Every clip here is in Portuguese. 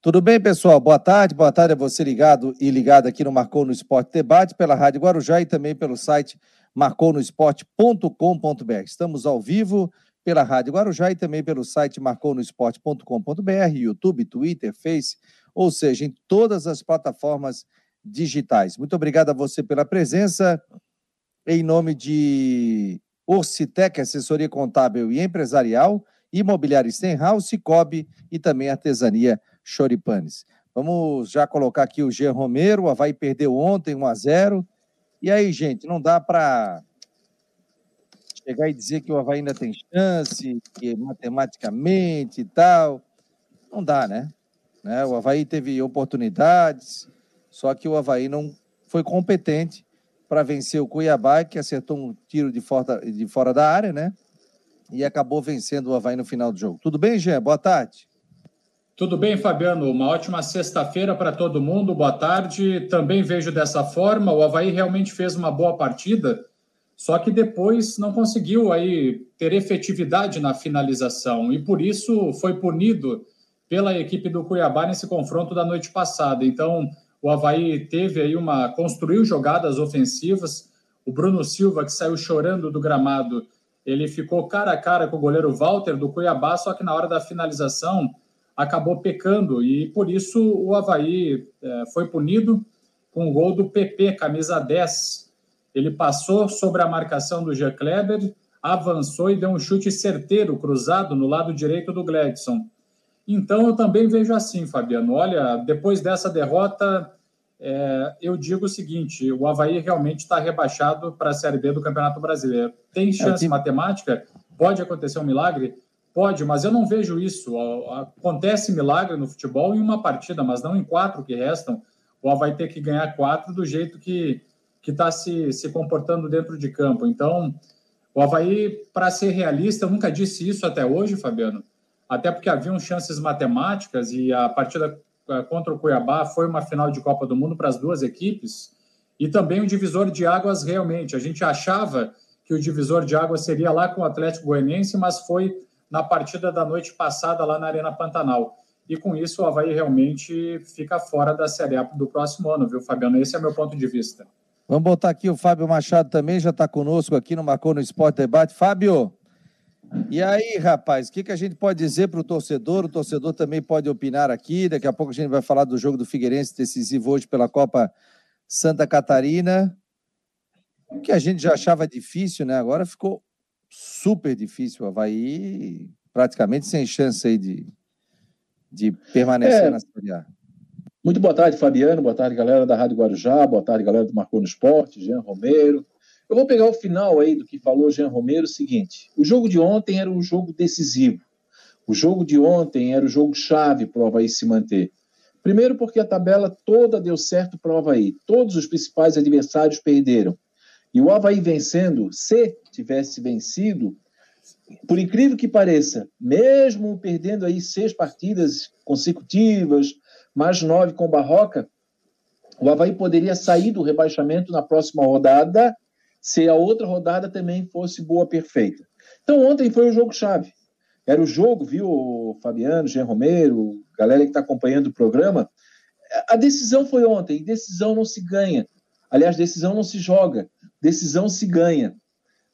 Tudo bem, pessoal? Boa tarde. Boa tarde a você ligado e ligado aqui no Marcou no Esporte Debate, pela Rádio Guarujá e também pelo site marconosport.com.br. Estamos ao vivo pela Rádio Guarujá e também pelo site marconosport.com.br, YouTube, Twitter, Face, ou seja, em todas as plataformas digitais. Muito obrigado a você pela presença. Em nome de Orcitec, assessoria contábil e empresarial, Imobiliária Stenhouse, Cicobi e também Artesania Choripanes. Vamos já colocar aqui o Jean Romero, o Havaí perdeu ontem 1 a 0 E aí, gente, não dá para chegar e dizer que o Havaí ainda tem chance, que matematicamente e tal. Não dá, né? né? O Havaí teve oportunidades, só que o Havaí não foi competente para vencer o Cuiabá, que acertou um tiro de fora, de fora da área, né? E acabou vencendo o Havaí no final do jogo. Tudo bem, Jean? Boa tarde. Tudo bem, Fabiano? Uma ótima sexta-feira para todo mundo. Boa tarde. Também vejo dessa forma. O Havaí realmente fez uma boa partida, só que depois não conseguiu aí ter efetividade na finalização e por isso foi punido pela equipe do Cuiabá nesse confronto da noite passada. Então, o Havaí teve aí uma. construiu jogadas ofensivas. O Bruno Silva, que saiu chorando do gramado, ele ficou cara a cara com o goleiro Walter do Cuiabá, só que na hora da finalização acabou pecando e por isso o Havaí é, foi punido com o gol do PP, camisa 10. Ele passou sobre a marcação do Jean Kleber, avançou e deu um chute certeiro, cruzado no lado direito do Gledson. Então eu também vejo assim, Fabiano. Olha, depois dessa derrota, é, eu digo o seguinte: o Havaí realmente está rebaixado para a Série B do Campeonato Brasileiro. Tem chance é, matemática? Pode acontecer um milagre? Pode, mas eu não vejo isso. Acontece milagre no futebol em uma partida, mas não em quatro que restam. O vai ter que ganhar quatro do jeito que está se, se comportando dentro de campo. Então, o Havaí, para ser realista, eu nunca disse isso até hoje, Fabiano, até porque haviam chances matemáticas e a partida eh, contra o Cuiabá foi uma final de Copa do Mundo para as duas equipes e também um divisor de águas realmente. A gente achava que o divisor de águas seria lá com o Atlético Goianiense, mas foi na partida da noite passada lá na Arena Pantanal. E com isso o Havaí realmente fica fora da Série A do próximo ano, viu, Fabiano? Esse é meu ponto de vista. Vamos botar aqui o Fábio Machado também, já está conosco aqui no Marcou no Esporte Debate. Fábio, e aí, rapaz, o que, que a gente pode dizer para o torcedor? O torcedor também pode opinar aqui. Daqui a pouco a gente vai falar do jogo do Figueirense decisivo hoje pela Copa Santa Catarina. O que a gente já achava difícil, né? Agora ficou super difícil. O Havaí praticamente sem chance aí de, de permanecer é, na Série A. Muito boa tarde, Fabiano. Boa tarde, galera da Rádio Guarujá. Boa tarde, galera do Marcou no Esporte, Jean Romero. Eu vou pegar o final aí do que falou Jean Romero, o seguinte: o jogo de ontem era um jogo decisivo. O jogo de ontem era o jogo chave para o Havaí se manter. Primeiro, porque a tabela toda deu certo para o Havaí. Todos os principais adversários perderam. E o Havaí vencendo, se tivesse vencido, por incrível que pareça, mesmo perdendo aí seis partidas consecutivas, mais nove com Barroca, o Havaí poderia sair do rebaixamento na próxima rodada se a outra rodada também fosse boa, perfeita. Então ontem foi o jogo-chave. Era o jogo, viu, Fabiano, Jean Romero, galera que está acompanhando o programa. A decisão foi ontem. Decisão não se ganha. Aliás, decisão não se joga decisão se ganha.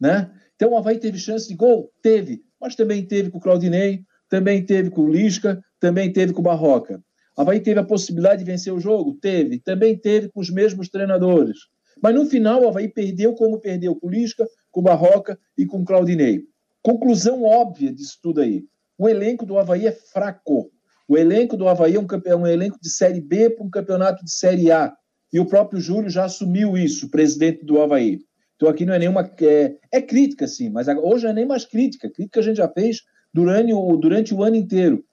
Né? Então o Havaí teve chance de gol? Teve, mas também teve com o Claudinei, também teve com o Lisca, também teve com o Barroca. O Havaí teve a possibilidade de vencer o jogo? Teve. Também teve com os mesmos treinadores. Mas no final o Havaí perdeu como perdeu com o Lisca, com o Barroca e com o Claudinei. Conclusão óbvia disso tudo aí. O elenco do Havaí é fraco. O elenco do Havaí é um, é um elenco de Série B para um campeonato de Série A e o próprio Júlio já assumiu isso, presidente do Havaí. Então aqui não é nenhuma. É, é crítica, sim, mas hoje não é nem mais crítica. Crítica a gente já fez durante o, durante o ano inteiro.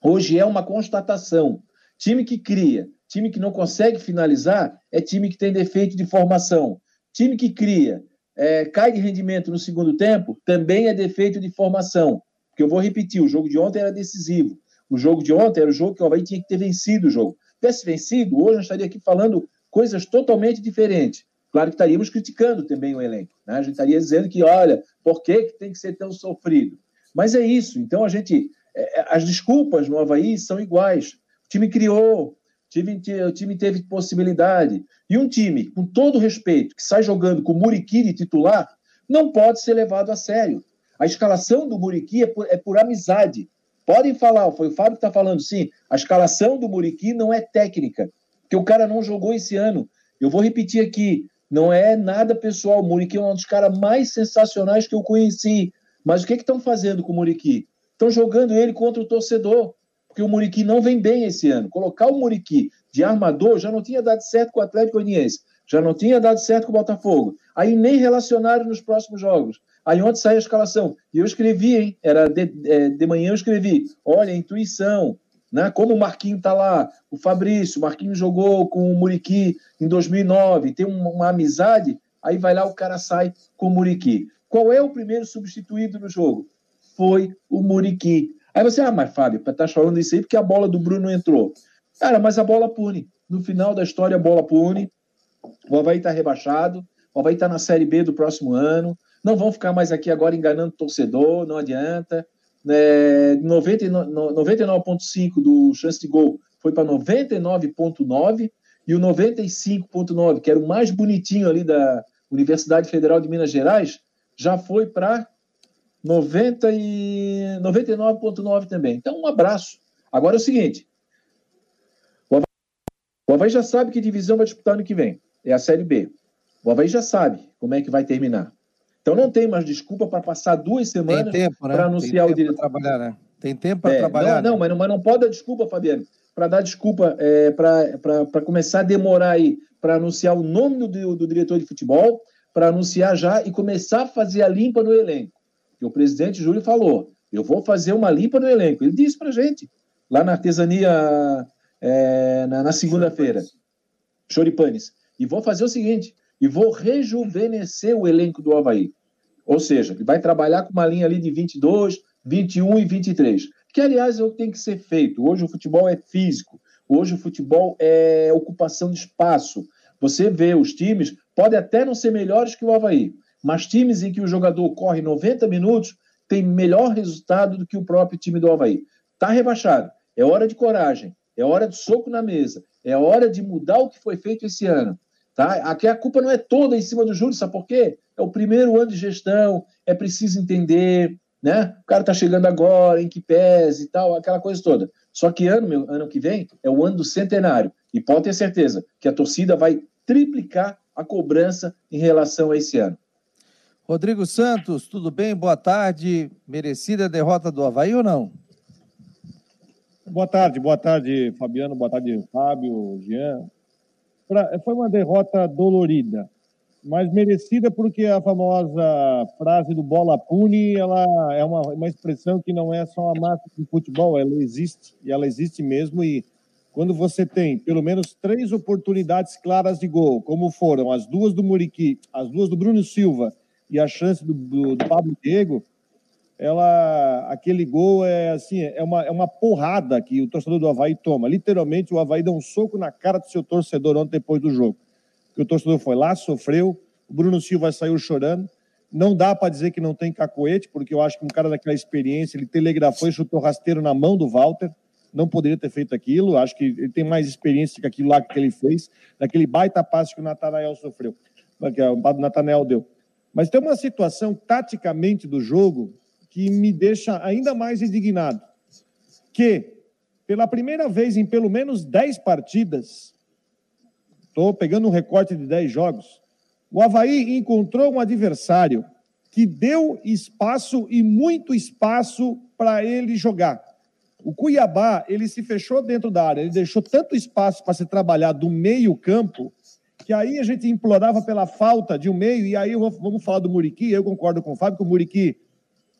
Hoje é uma constatação. Time que cria, time que não consegue finalizar, é time que tem defeito de formação. Time que cria, é, cai de rendimento no segundo tempo, também é defeito de formação. Porque eu vou repetir: o jogo de ontem era decisivo. O jogo de ontem era o jogo que o Havaí tinha que ter vencido o jogo tivesse vencido, hoje nós estaria aqui falando coisas totalmente diferentes. Claro que estaríamos criticando também o elenco. Né? A gente estaria dizendo que, olha, por que, que tem que ser tão sofrido? Mas é isso. Então, a gente. É, é as desculpas no Havaí são iguais. time criou, o time, o time teve possibilidade. E um time, com todo respeito, que sai jogando com o Muriqui de titular, não pode ser levado a sério. A escalação do Muriqui é por, é por amizade. Podem falar, foi o Fábio que está falando, sim. A escalação do Muriqui não é técnica, porque o cara não jogou esse ano. Eu vou repetir aqui, não é nada pessoal. O Muriqui é um dos caras mais sensacionais que eu conheci. Mas o que estão fazendo com o Muriqui? Estão jogando ele contra o torcedor, porque o Muriqui não vem bem esse ano. Colocar o Muriqui de armador já não tinha dado certo com o Atlético Goianiense, já não tinha dado certo com o Botafogo. Aí nem relacionaram nos próximos jogos. Aí ontem sai a escalação. E eu escrevi, hein? Era de, é, de manhã eu escrevi. Olha, intuição, né? Como o Marquinho está lá, o Fabrício, o Marquinho jogou com o Muriqui em 2009, tem uma, uma, amizade, aí vai lá o cara sai com o Muriqui. Qual é o primeiro substituído no jogo? Foi o Muriqui. Aí você, ah, mas Fábio, tá falando isso aí porque a bola do Bruno entrou. Cara, mas a bola pune. No final da história, a bola pune. O Havaí está rebaixado, o Havaí está na Série B do próximo ano. Não vão ficar mais aqui agora enganando o torcedor, não adianta. É, 99,5 do chance de gol foi para 99,9 e o 95,9, que era o mais bonitinho ali da Universidade Federal de Minas Gerais, já foi para 99,9 também. Então, um abraço. Agora é o seguinte: o Havaí já sabe que divisão vai disputar ano que vem. É a Série B. O Havaí já sabe como é que vai terminar. Então não tem mais desculpa para passar duas semanas né? para anunciar o diretor. trabalhar, né? Tem tempo para é, trabalhar. Não, não, mas não, mas não pode dar desculpa, Fabiano, para dar desculpa, é, para começar a demorar aí, para anunciar o nome do, do diretor de futebol, para anunciar já e começar a fazer a limpa no elenco. Que o presidente Júlio falou: eu vou fazer uma limpa no elenco. Ele disse para gente, lá na artesania, é, na, na segunda-feira, Choripanes. E vou fazer o seguinte: e vou rejuvenescer o elenco do Havaí. Ou seja, ele vai trabalhar com uma linha ali de 22, 21 e 23. Que, aliás, é o que tem que ser feito. Hoje o futebol é físico, hoje o futebol é ocupação de espaço. Você vê os times, podem até não ser melhores que o Havaí, mas times em que o jogador corre 90 minutos tem melhor resultado do que o próprio time do Havaí. Está rebaixado. É hora de coragem, é hora de soco na mesa, é hora de mudar o que foi feito esse ano. Tá? Aqui a culpa não é toda em cima do Júlio, sabe por quê? É o primeiro ano de gestão, é preciso entender, né? O cara está chegando agora, em que pese e tal, aquela coisa toda. Só que ano, meu, ano que vem é o ano do centenário. E pode ter certeza que a torcida vai triplicar a cobrança em relação a esse ano. Rodrigo Santos, tudo bem? Boa tarde. Merecida a derrota do Havaí ou não? Boa tarde, boa tarde, Fabiano, boa tarde, Fábio, Jean foi uma derrota dolorida, mas merecida porque a famosa frase do bola pune, ela é uma, uma expressão que não é só uma marca de futebol, ela existe, e ela existe mesmo, e quando você tem pelo menos três oportunidades claras de gol, como foram as duas do Muriqui, as duas do Bruno Silva e a chance do, do, do Pablo Diego, ela, aquele gol é assim, é uma, é uma porrada que o torcedor do Havaí toma. Literalmente, o Havaí deu um soco na cara do seu torcedor ontem depois do jogo. Que o torcedor foi lá, sofreu, o Bruno Silva saiu chorando. Não dá para dizer que não tem cacoete, porque eu acho que um cara daquela experiência, ele telegrafou e chutou rasteiro na mão do Walter. Não poderia ter feito aquilo. Acho que ele tem mais experiência que aquilo lá que ele fez, daquele baita passe que o Natanael sofreu, que o Natanael deu. Mas tem uma situação taticamente do jogo que me deixa ainda mais indignado. Que, pela primeira vez em pelo menos 10 partidas, estou pegando um recorte de 10 jogos, o Havaí encontrou um adversário que deu espaço e muito espaço para ele jogar. O Cuiabá, ele se fechou dentro da área, ele deixou tanto espaço para se trabalhar do meio campo, que aí a gente implorava pela falta de um meio, e aí vamos falar do Muriqui, eu concordo com o Fábio que o Muriqui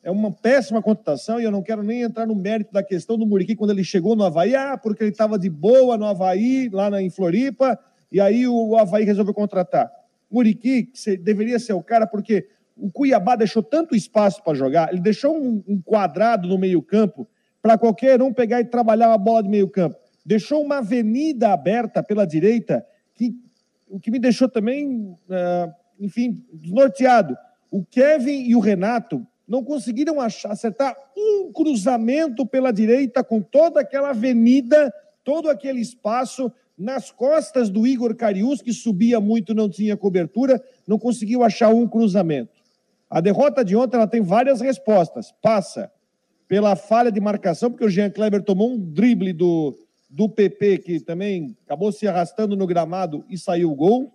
é uma péssima contratação e eu não quero nem entrar no mérito da questão do Muriqui quando ele chegou no Havaí, ah, porque ele estava de boa no Havaí, lá na, em Floripa, e aí o Havaí resolveu contratar. Muriqui deveria ser o cara, porque o Cuiabá deixou tanto espaço para jogar, ele deixou um, um quadrado no meio-campo para qualquer um pegar e trabalhar uma bola de meio-campo. Deixou uma avenida aberta pela direita, que, o que me deixou também, uh, enfim, desnorteado. O Kevin e o Renato não conseguiram achar, acertar um cruzamento pela direita com toda aquela avenida todo aquele espaço nas costas do Igor Carius, que subia muito, não tinha cobertura, não conseguiu achar um cruzamento. A derrota de ontem ela tem várias respostas. Passa pela falha de marcação, porque o Jean Kleber tomou um drible do, do PP, que também acabou se arrastando no gramado e saiu o gol.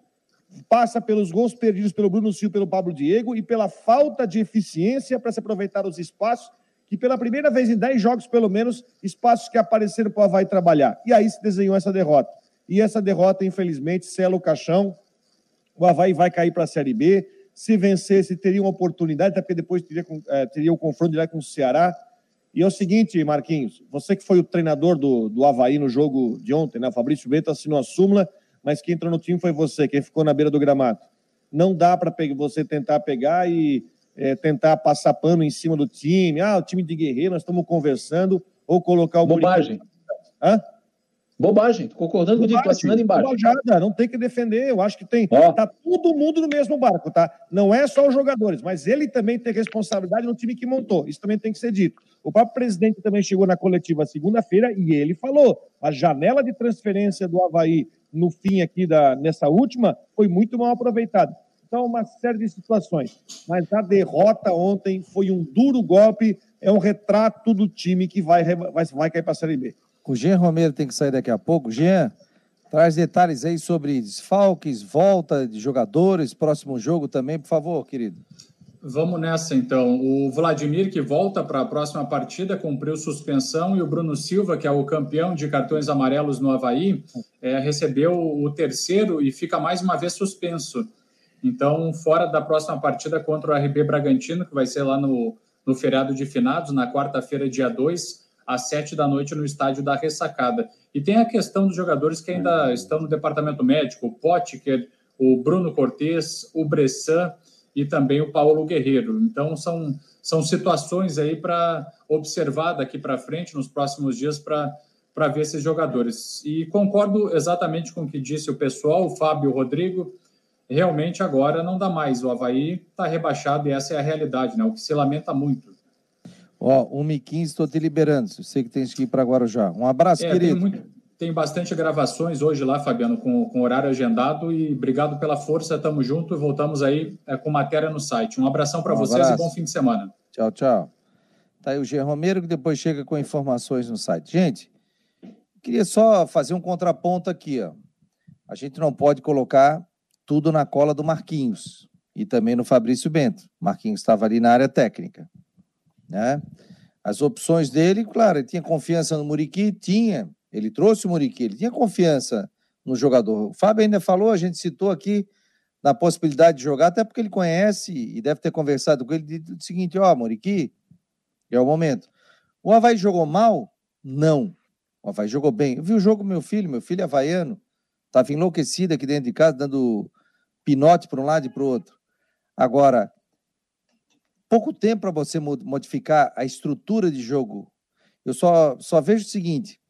Passa pelos gols perdidos pelo Bruno Silva pelo Pablo Diego e pela falta de eficiência para se aproveitar os espaços que pela primeira vez em 10 jogos, pelo menos, espaços que apareceram para o Havaí trabalhar. E aí se desenhou essa derrota. E essa derrota, infelizmente, sela o caixão. O Havaí vai cair para a Série B. Se vencesse, teria uma oportunidade, até porque depois teria, é, teria o confronto direto com o Ceará. E é o seguinte, Marquinhos, você que foi o treinador do, do Havaí no jogo de ontem, né? O Fabrício Bento assinou a súmula, mas quem entrou no time foi você, quem ficou na beira do gramado. Não dá para você tentar pegar e é, tentar passar pano em cima do time. Ah, o time de guerreiro, nós estamos conversando, ou colocar o. Bobagem. Hã? Bobagem, concordando com o assinando embaixo. Bobajada, não tem que defender. Eu acho que tem. Oh. Tá todo mundo no mesmo barco, tá? Não é só os jogadores, mas ele também tem responsabilidade no time que montou. Isso também tem que ser dito. O próprio presidente também chegou na coletiva segunda-feira e ele falou: a janela de transferência do Havaí no fim aqui da nessa última foi muito mal aproveitada. Então, uma série de situações. Mas a derrota ontem foi um duro golpe, é um retrato do time que vai, vai, vai cair para a Série B. O Jean Romero tem que sair daqui a pouco. Jean, traz detalhes aí sobre desfalques, volta de jogadores, próximo jogo também, por favor, querido. Vamos nessa então. O Vladimir, que volta para a próxima partida, cumpriu suspensão, e o Bruno Silva, que é o campeão de cartões amarelos no Havaí, é, recebeu o terceiro e fica mais uma vez suspenso. Então, fora da próxima partida contra o RB Bragantino, que vai ser lá no, no feriado de finados, na quarta-feira, dia 2, às 7 da noite, no estádio da Ressacada. E tem a questão dos jogadores que ainda estão no departamento médico, o Potker, o Bruno Cortes, o Bressan e também o Paulo Guerreiro. Então, são, são situações aí para observar daqui para frente, nos próximos dias, para ver esses jogadores. E concordo exatamente com o que disse o pessoal, o Fábio o Rodrigo, realmente agora não dá mais. O Havaí está rebaixado e essa é a realidade, né? O que se lamenta muito. Ó, 1h15, estou te liberando. Sei que tens que ir para Guarujá. Um abraço, é, querido. Tem, bastante gravações hoje lá, Fabiano, com, com horário agendado. E obrigado pela força, tamo junto e voltamos aí é, com matéria no site. Um abração para um vocês abraço. e bom fim de semana. Tchau, tchau. Tá aí o Jean Romero, que depois chega com informações no site. Gente, queria só fazer um contraponto aqui, ó. A gente não pode colocar tudo na cola do Marquinhos e também no Fabrício Bento. Marquinhos estava ali na área técnica. Né? As opções dele, claro, ele tinha confiança no Muriqui, tinha. Ele trouxe o Muriqui, ele tinha confiança no jogador. O Fábio ainda falou, a gente citou aqui na possibilidade de jogar, até porque ele conhece e deve ter conversado com ele do seguinte: ó, oh, Muriqui, é o momento. O Havaí jogou mal? Não. O Havaí jogou bem. Eu vi o jogo meu filho, meu filho é havaiano, estava enlouquecido aqui dentro de casa, dando pinote para um lado e para o outro. Agora, pouco tempo para você modificar a estrutura de jogo. Eu só, só vejo o seguinte: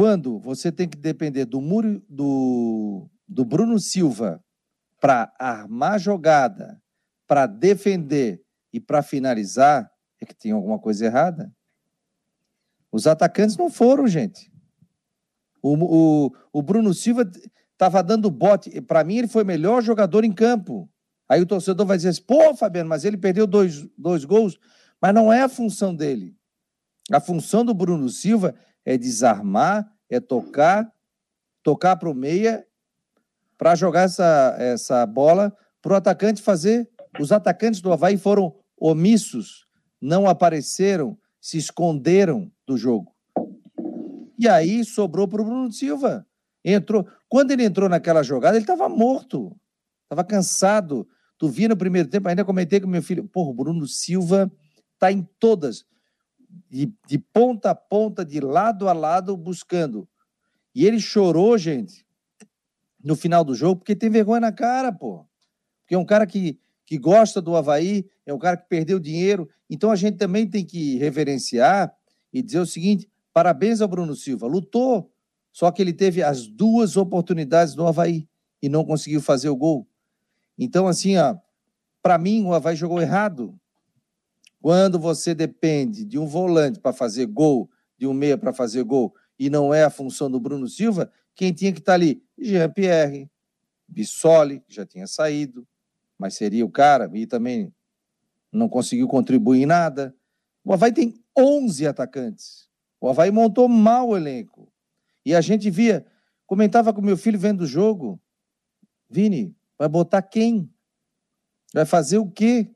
quando você tem que depender do muro do, do Bruno Silva para armar jogada, para defender e para finalizar, é que tem alguma coisa errada. Os atacantes não foram, gente. O, o, o Bruno Silva estava dando bote. Para mim, ele foi o melhor jogador em campo. Aí o torcedor vai dizer assim, pô, Fabiano, mas ele perdeu dois, dois gols. Mas não é a função dele. A função do Bruno Silva é desarmar, é tocar, tocar para o meia, para jogar essa, essa bola para o atacante fazer. Os atacantes do Havaí foram omissos, não apareceram, se esconderam do jogo. E aí sobrou para o Bruno Silva. Entrou. Quando ele entrou naquela jogada, ele estava morto, estava cansado. Tu via no primeiro tempo, ainda comentei com meu filho, porra, o Bruno Silva está em todas, de, de ponta a ponta, de lado a lado, buscando. E ele chorou, gente, no final do jogo, porque tem vergonha na cara, pô. Porque é um cara que, que gosta do Havaí, é um cara que perdeu dinheiro. Então a gente também tem que reverenciar e dizer o seguinte: parabéns ao Bruno Silva, lutou, só que ele teve as duas oportunidades no Havaí e não conseguiu fazer o gol. Então, assim, ó, para mim, o Havaí jogou errado. Quando você depende de um volante para fazer gol, de um meia para fazer gol, e não é a função do Bruno Silva, quem tinha que estar tá ali? Jean-Pierre, Bissoli, que já tinha saído, mas seria o cara, e também não conseguiu contribuir em nada. O Havaí tem 11 atacantes. O Havaí montou mal o elenco. E a gente via, comentava com meu filho vendo o jogo, Vini, vai botar quem? Vai fazer o quê?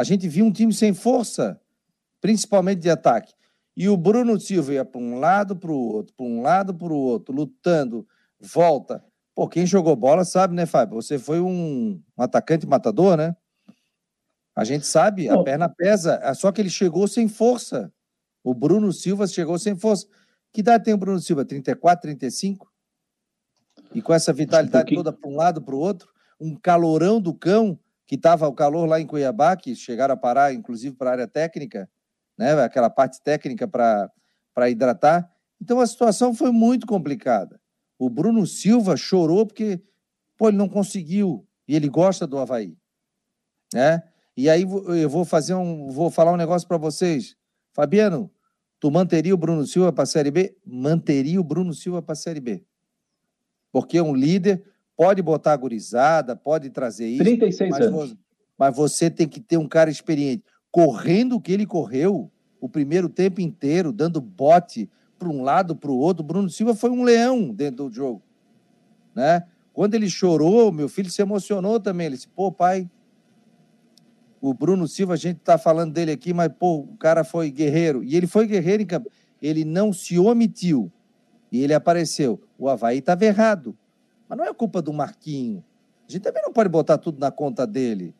A gente viu um time sem força, principalmente de ataque. E o Bruno Silva ia para um lado, para o outro, para um lado, para o outro, lutando, volta. Pô, quem jogou bola sabe, né, Fábio? Você foi um, um atacante matador, né? A gente sabe, a perna pesa, é só que ele chegou sem força. O Bruno Silva chegou sem força. Que idade tem o Bruno Silva? 34, 35? E com essa vitalidade um toda para um lado, para o outro, um calorão do cão, que estava o calor lá em Cuiabá, que chegaram a parar, inclusive, para a área técnica, né? aquela parte técnica para hidratar. Então a situação foi muito complicada. O Bruno Silva chorou porque pô, ele não conseguiu e ele gosta do Havaí. Né? E aí eu vou fazer um, vou falar um negócio para vocês. Fabiano, tu manteria o Bruno Silva para a Série B? Manteria o Bruno Silva para a Série B. Porque um líder pode botar gurizada, pode trazer isso. 36 mas anos. Você, mas você tem que ter um cara experiente correndo o que ele correu o primeiro tempo inteiro, dando bote para um lado, para o outro. Bruno Silva foi um leão dentro do jogo. Né? Quando ele chorou, meu filho se emocionou também. Ele disse: pô, pai, o Bruno Silva, a gente está falando dele aqui, mas pô, o cara foi guerreiro. E ele foi guerreiro em campo. Ele não se omitiu. E ele apareceu. O Havaí estava errado. Mas não é culpa do Marquinho. A gente também não pode botar tudo na conta dele.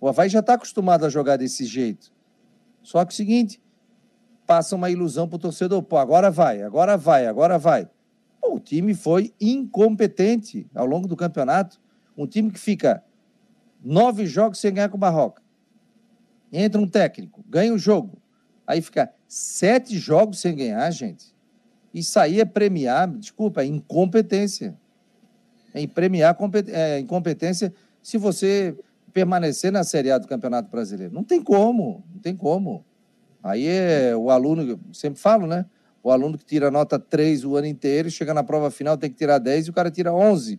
O Havaí já está acostumado a jogar desse jeito. Só que é o seguinte, passa uma ilusão para o torcedor. Pô, agora vai, agora vai, agora vai. Pô, o time foi incompetente ao longo do campeonato. Um time que fica nove jogos sem ganhar com o Barroca. Entra um técnico, ganha o jogo. Aí fica sete jogos sem ganhar, gente. Isso aí é premiar, desculpa, é incompetência. É premiar é, incompetência se você permanecer na Série A do Campeonato Brasileiro. Não tem como, não tem como. Aí é o aluno, sempre falo, né? O aluno que tira nota 3 o ano inteiro, chega na prova final, tem que tirar 10 e o cara tira 11.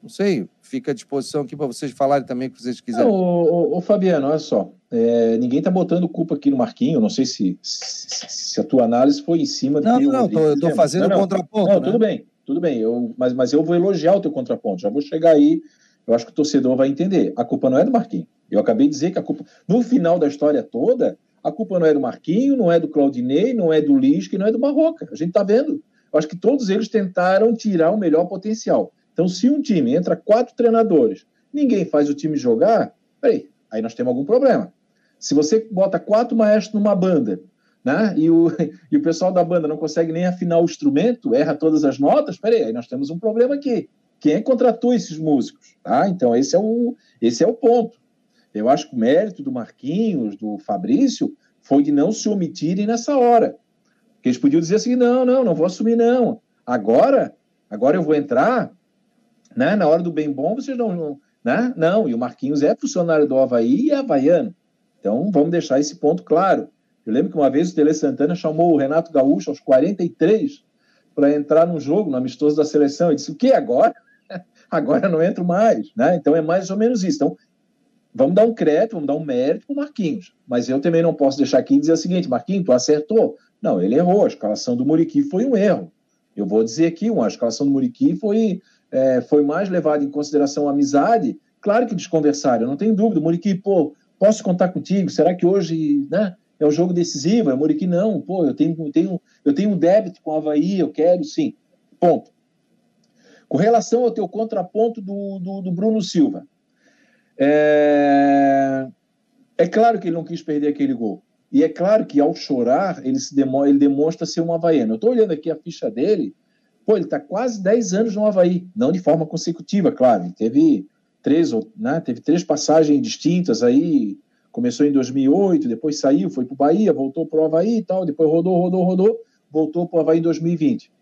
Não sei, fica à disposição aqui para vocês falarem também o que vocês quiserem. Não, ô, ô, ô Fabiano, olha só. É, ninguém está botando culpa aqui no Marquinho. Não sei se, se, se, a tua análise foi em cima do. Não, não, não, eu estou fazendo não, não, contraponto. Não, né? tudo bem, tudo bem. Eu, mas, mas eu vou elogiar o teu contraponto. Já vou chegar aí eu acho que o torcedor vai entender. A culpa não é do Marquinhos. Eu acabei de dizer que a culpa, no final da história toda, a culpa não é do Marquinho, não é do Claudinei, não é do Lisca, não é do Barroca. A gente está vendo. Eu acho que todos eles tentaram tirar o melhor potencial. Então, se um time entra quatro treinadores, ninguém faz o time jogar, peraí, aí nós temos algum problema. Se você bota quatro maestros numa banda, né, e o, e o pessoal da banda não consegue nem afinar o instrumento, erra todas as notas, peraí, aí nós temos um problema aqui. Quem é contratou esses músicos? Tá? Então, esse é, o, esse é o ponto. Eu acho que o mérito do Marquinhos, do Fabrício, foi de não se omitirem nessa hora. Porque eles podiam dizer assim: não, não, não vou assumir, não. Agora, agora eu vou entrar, né? Na hora do bem bom, vocês não. não né? Não, e o Marquinhos é funcionário do Havaí e é havaiano. Então, vamos deixar esse ponto claro. Eu lembro que uma vez o Tele Santana chamou o Renato Gaúcho aos 43 para entrar no jogo, no amistoso da seleção. Ele disse: o que agora? agora não entro mais, né? Então é mais ou menos isso. Então, vamos dar um crédito, vamos dar um mérito para o Marquinhos. Mas eu também não posso deixar aqui e dizer o seguinte: Marquinhos, tu acertou. Não, ele errou. A escalação do Muriqui foi um erro. Eu vou dizer aqui, a escalação do Muriqui foi, é, foi mais levada em consideração a amizade. Claro que eles conversaram, não tenho dúvida. Muriqui, pô, posso contar contigo? Será que hoje, né? É um jogo decisivo, é Muriqui não, pô, eu tenho, tenho, eu tenho um débito com o Havaí, eu quero sim. Ponto. Com relação ao teu contraponto do, do, do Bruno Silva, é... é... claro que ele não quis perder aquele gol. E é claro que ao chorar, ele, se demo... ele demonstra ser um havaiano. Eu estou olhando aqui a ficha dele, pô, ele está quase 10 anos no Havaí, não de forma consecutiva, claro. Ele teve três, né, teve três passagens distintas aí, começou em 2008, depois saiu, foi para o Bahia, voltou para o Havaí e tal, depois rodou, rodou, rodou, voltou para o Havaí em 2020.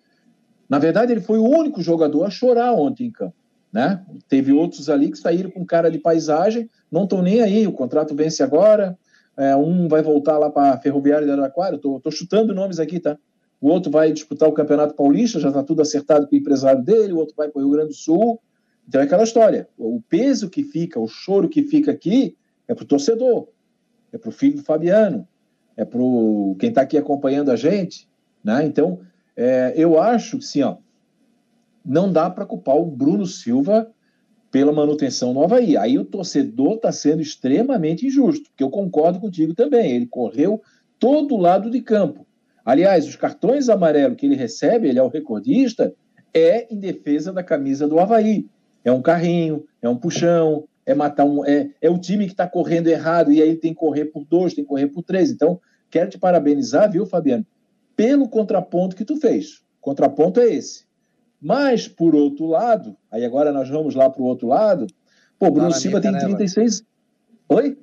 Na verdade, ele foi o único jogador a chorar ontem em campo. Né? Teve outros ali que saíram com cara de paisagem, não estão nem aí, o contrato vence agora, é, um vai voltar lá para a Ferroviária de Araraquara, estou chutando nomes aqui, tá? o outro vai disputar o Campeonato Paulista, já está tudo acertado com o empresário dele, o outro vai para o Rio Grande do Sul. Então é aquela história. O peso que fica, o choro que fica aqui é para o torcedor, é para o filho do Fabiano, é para quem está aqui acompanhando a gente. Né? Então, é, eu acho que sim, ó, não dá para culpar o Bruno Silva pela manutenção no Havaí. Aí o torcedor está sendo extremamente injusto, porque eu concordo contigo também. Ele correu todo lado de campo. Aliás, os cartões amarelos que ele recebe, ele é o recordista, é em defesa da camisa do Havaí. É um carrinho, é um puxão, é matar um. É, é o time que está correndo errado e aí tem que correr por dois, tem que correr por três. Então, quero te parabenizar, viu, Fabiano, pelo contraponto que tu fez. O contraponto é esse. Mas, por outro lado, aí agora nós vamos lá para o outro lado, pô, Bruno Silva tem 36. Oi?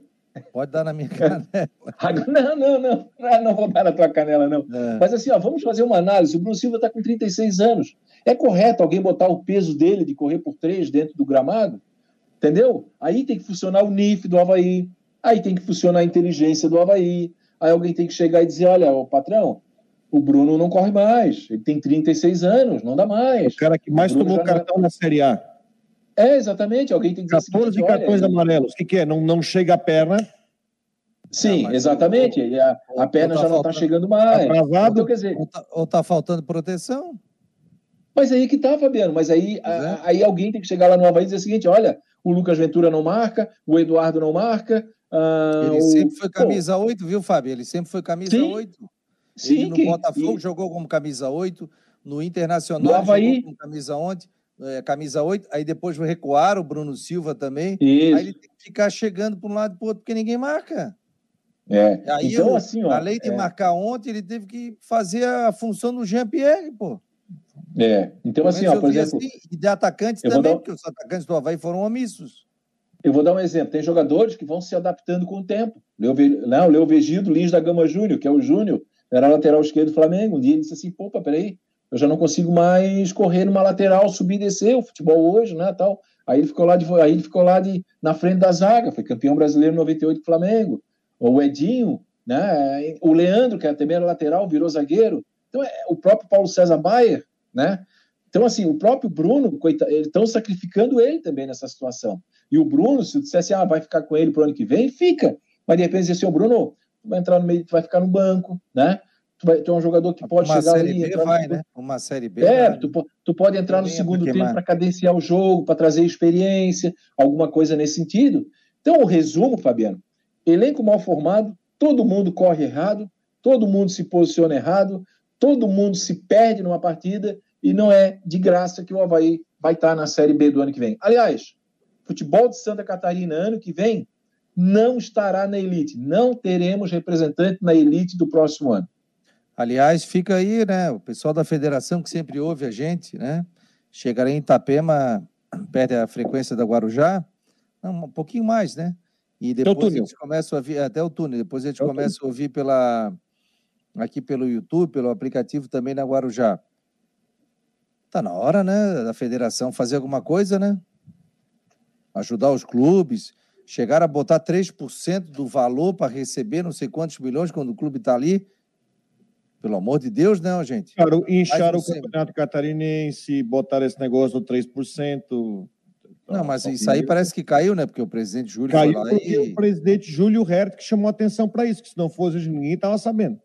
Pode dar na minha canela. não, não, não, não, não vou dar na tua canela, não. É. Mas assim, ó, vamos fazer uma análise. O Bruno Silva está com 36 anos. É correto alguém botar o peso dele de correr por três dentro do gramado? Entendeu? Aí tem que funcionar o NIF do Havaí, aí tem que funcionar a inteligência do Havaí, aí alguém tem que chegar e dizer: olha, o patrão, o Bruno não corre mais, ele tem 36 anos, não dá mais. O cara que mais tomou cartão não... na Série A. É, exatamente. Alguém tem que dizer 14 seguinte, cartões olha, amarelos. O que, que, é? Não, não chega a perna. Sim, não, exatamente. O, a, a perna tá já não está chegando mais. Atrasado, então, quer dizer, ou está tá faltando proteção? Mas aí que tá, Fabiano. Mas aí, a, é. aí alguém tem que chegar lá no Havaí e dizer o seguinte: olha, o Lucas Ventura não marca, o Eduardo não marca. Uh, ele o... sempre foi camisa Pô. 8, viu, Fábio? Ele sempre foi camisa Sim. 8. Sim, ele no que, Botafogo e... jogou como camisa 8, no Internacional Havaí... jogou como camisa 11, é, camisa 8, aí depois recuar o Bruno Silva também. Isso. Aí ele tem que ficar chegando para um lado e para o outro, porque ninguém marca. É. Aí, então, eu, assim, ó, além de é... marcar ontem, ele teve que fazer a função do Jean-Pierre, pô. É. Então, assim, ó, por exemplo. Assim, e de atacantes também, dar... porque os atacantes do Havaí foram omissos. Eu vou dar um exemplo. Tem jogadores que vão se adaptando com o tempo. Leo, não, Leo Vegido, Lins da Gama Júnior, que é o Júnior, era lateral esquerdo do Flamengo. Um dia ele disse assim: pô, peraí, eu já não consigo mais correr numa lateral, subir e descer, o futebol hoje, né, tal. Aí ele ficou lá, de, aí ele ficou lá de, na frente da zaga, foi campeão brasileiro em 98 do Flamengo. O Edinho, né, o Leandro, que também era lateral, virou zagueiro. Então, é, o próprio Paulo César Bayer, né? Então, assim, o próprio Bruno, coitado, eles estão sacrificando ele também nessa situação. E o Bruno, se dissesse, ah, vai ficar com ele pro ano que vem, fica. Mas de repente, assim, o Bruno, vai entrar no meio, vai ficar no banco, né? tu, vai, tu é um jogador que pode uma chegar ali. B vai, no... né? Uma série B. É, tu, tu pode entrar no segundo tempo para cadenciar o jogo, para trazer experiência, alguma coisa nesse sentido. Então, o resumo, Fabiano: elenco mal formado, todo mundo corre errado, todo mundo se posiciona errado, todo mundo se perde numa partida e não é de graça que o Havaí vai estar na Série B do ano que vem. Aliás, futebol de Santa Catarina ano que vem não estará na elite. Não teremos representante na elite do próximo ano. Aliás, fica aí, né? O pessoal da federação que sempre ouve a gente, né? Chegarei em Itapema, perde a frequência da Guarujá, não, um pouquinho mais, né? E depois a gente começa a ouvir, até o túnel, depois a gente começa a ouvir pela, aqui pelo YouTube, pelo aplicativo também na Guarujá. Tá na hora, né, da federação fazer alguma coisa, né? Ajudar os clubes, chegar a botar 3% do valor para receber não sei quantos milhões quando o clube está ali pelo amor de Deus, não, gente. Claro, inchar o campeonato catarinense, botar esse negócio do 3%. Não, mas isso aí parece que caiu, né? Porque o presidente Júlio caiu foi lá e... o presidente Júlio Hertz que chamou atenção para isso, que se não fosse ninguém estava sabendo.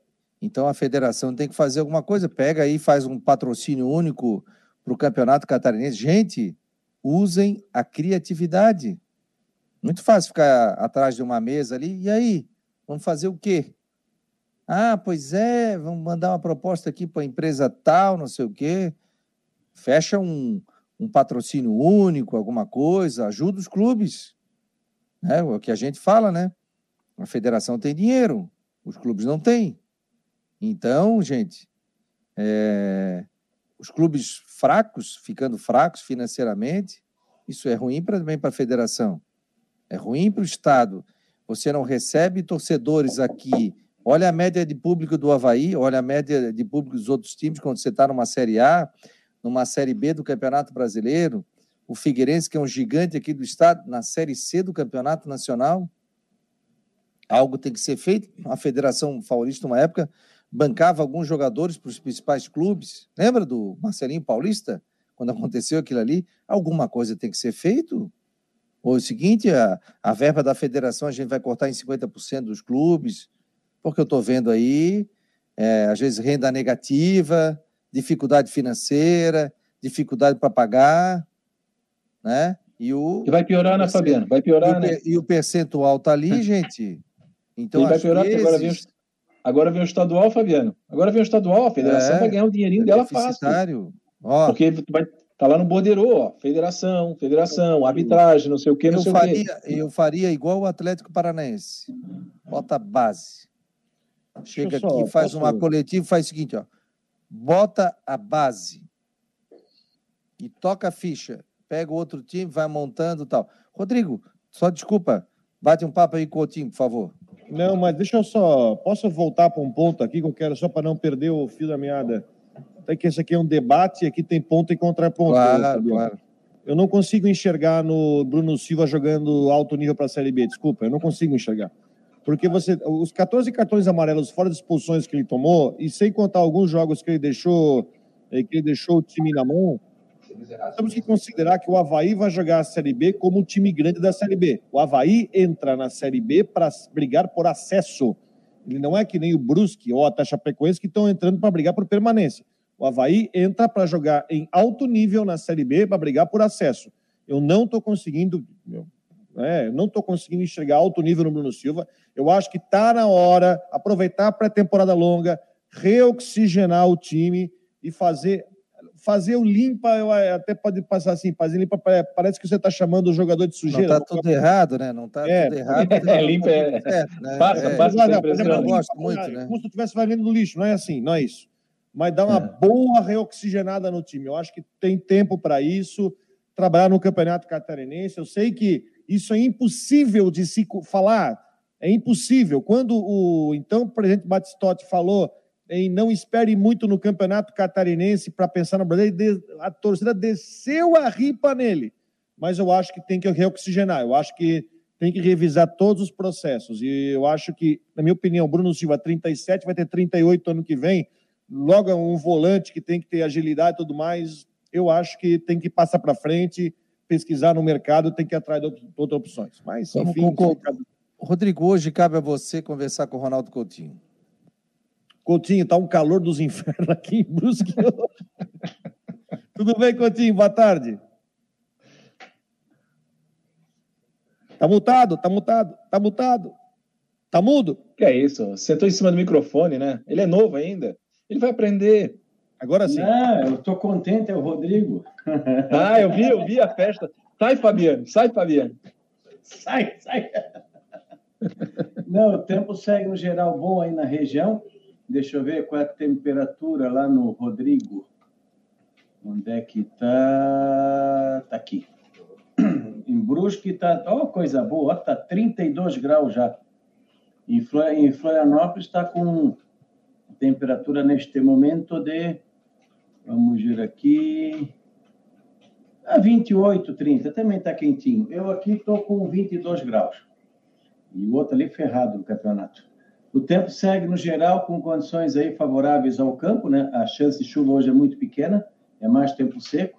Então a federação tem que fazer alguma coisa. Pega aí, faz um patrocínio único para o campeonato catarinense. Gente, usem a criatividade. Muito fácil ficar atrás de uma mesa ali. E aí? Vamos fazer o quê? Ah, pois é, vamos mandar uma proposta aqui para a empresa tal, não sei o quê. Fecha um, um patrocínio único, alguma coisa, ajuda os clubes. É o que a gente fala, né? A federação tem dinheiro, os clubes não têm. Então, gente, é, os clubes fracos, ficando fracos financeiramente, isso é ruim pra, também para a federação. É ruim para o Estado. Você não recebe torcedores aqui Olha a média de público do Havaí, olha a média de público dos outros times quando você está numa Série A, numa Série B do Campeonato Brasileiro. O Figueirense, que é um gigante aqui do estado, na Série C do Campeonato Nacional. Algo tem que ser feito. A Federação Paulista, numa época, bancava alguns jogadores para os principais clubes. Lembra do Marcelinho Paulista? Quando aconteceu aquilo ali, alguma coisa tem que ser feito. Ou é o seguinte, a, a verba da federação a gente vai cortar em 50% dos clubes, porque eu estou vendo aí, é, às vezes, renda negativa, dificuldade financeira, dificuldade para pagar, né? E, o, e vai piorar, né, Fabiano? Vai piorar, e né? E o percentual está ali, gente. Então, e vai piorar, vezes... agora, vem o, agora vem o estadual, Fabiano. Agora vem o estadual, a federação é, vai ganhar o dinheirinho é dela fácil. Ó, porque vai, Tá lá no borderô, ó, federação, federação, arbitragem, não sei o quê, não eu sei faria, o quê. Eu faria igual o Atlético Paranaense. Bota base. Chega só, aqui, faz uma coletiva, faz o seguinte, ó. Bota a base e toca a ficha. Pega o outro time, vai montando tal. Rodrigo, só desculpa, bate um papo aí com o time, por favor. Não, mas deixa eu só. Posso voltar para um ponto aqui que eu quero só para não perder o fio da meada? é que esse aqui é um debate e aqui tem ponto e contraponto. Claro, claro. Eu não consigo enxergar no Bruno Silva jogando alto nível para a Série B, desculpa, eu não consigo enxergar. Porque você, os 14 cartões amarelos fora das expulsões que ele tomou, e sem contar alguns jogos que ele deixou, eh, que ele deixou o time na mão, temos que considerar que o Havaí vai jogar a Série B como o time grande da Série B. O Havaí entra na Série B para brigar por acesso. Ele não é que nem o Brusque ou a Taxa Frequência que estão entrando para brigar por permanência. O Havaí entra para jogar em alto nível na Série B para brigar por acesso. Eu não estou conseguindo, é, não estou conseguindo enxergar alto nível no Bruno Silva. Eu acho que está na hora aproveitar a pré-temporada longa, reoxigenar o time e fazer fazer o limpa, eu até pode passar assim, fazer limpa, parece que você está chamando o jogador de sujeira. Não está tudo errado, né? Não está é, tudo errado. É, limpa é... Né? Passa, é, passa. Não, não, não, eu gosto muito, né? Como se tu estivesse varrendo no lixo, não é assim, não é isso mas dá uma é. boa reoxigenada no time. Eu acho que tem tempo para isso, trabalhar no Campeonato Catarinense. Eu sei que isso é impossível de se falar, é impossível. Quando o então presidente Batistotti falou em não espere muito no Campeonato Catarinense para pensar no brasileiro, a torcida desceu a ripa nele. Mas eu acho que tem que reoxigenar, eu acho que tem que revisar todos os processos. E eu acho que, na minha opinião, Bruno Silva, 37, vai ter 38 ano que vem logo é um volante que tem que ter agilidade e tudo mais, eu acho que tem que passar para frente, pesquisar no mercado, tem que ir atrás de outras opções. Mas, enfim... Rodrigo, hoje cabe a você conversar com o Ronaldo Coutinho. Coutinho, está um calor dos infernos aqui em Brusque. Tudo bem, Coutinho? Boa tarde. Tá mutado, tá mutado, tá mutado. Tá mudo? Que é isso? Sentou em cima do microfone, né? Ele é novo ainda. Ele vai aprender. Agora sim. Não, eu estou contente, é o Rodrigo. Ah, eu vi, eu vi a festa. Sai, Fabiano, sai, Fabiano. Sai, sai. Não, o tempo segue no geral bom aí na região. Deixa eu ver qual é a temperatura lá no Rodrigo. Onde é que está? Está aqui. Em Brusque. Ó, oh, coisa boa, está 32 graus já. Em Florianópolis está com temperatura neste momento de, vamos ver aqui, a 28, 30, também está quentinho. Eu aqui estou com 22 graus. E o outro ali ferrado no campeonato. O tempo segue, no geral, com condições aí favoráveis ao campo, né? A chance de chuva hoje é muito pequena, é mais tempo seco.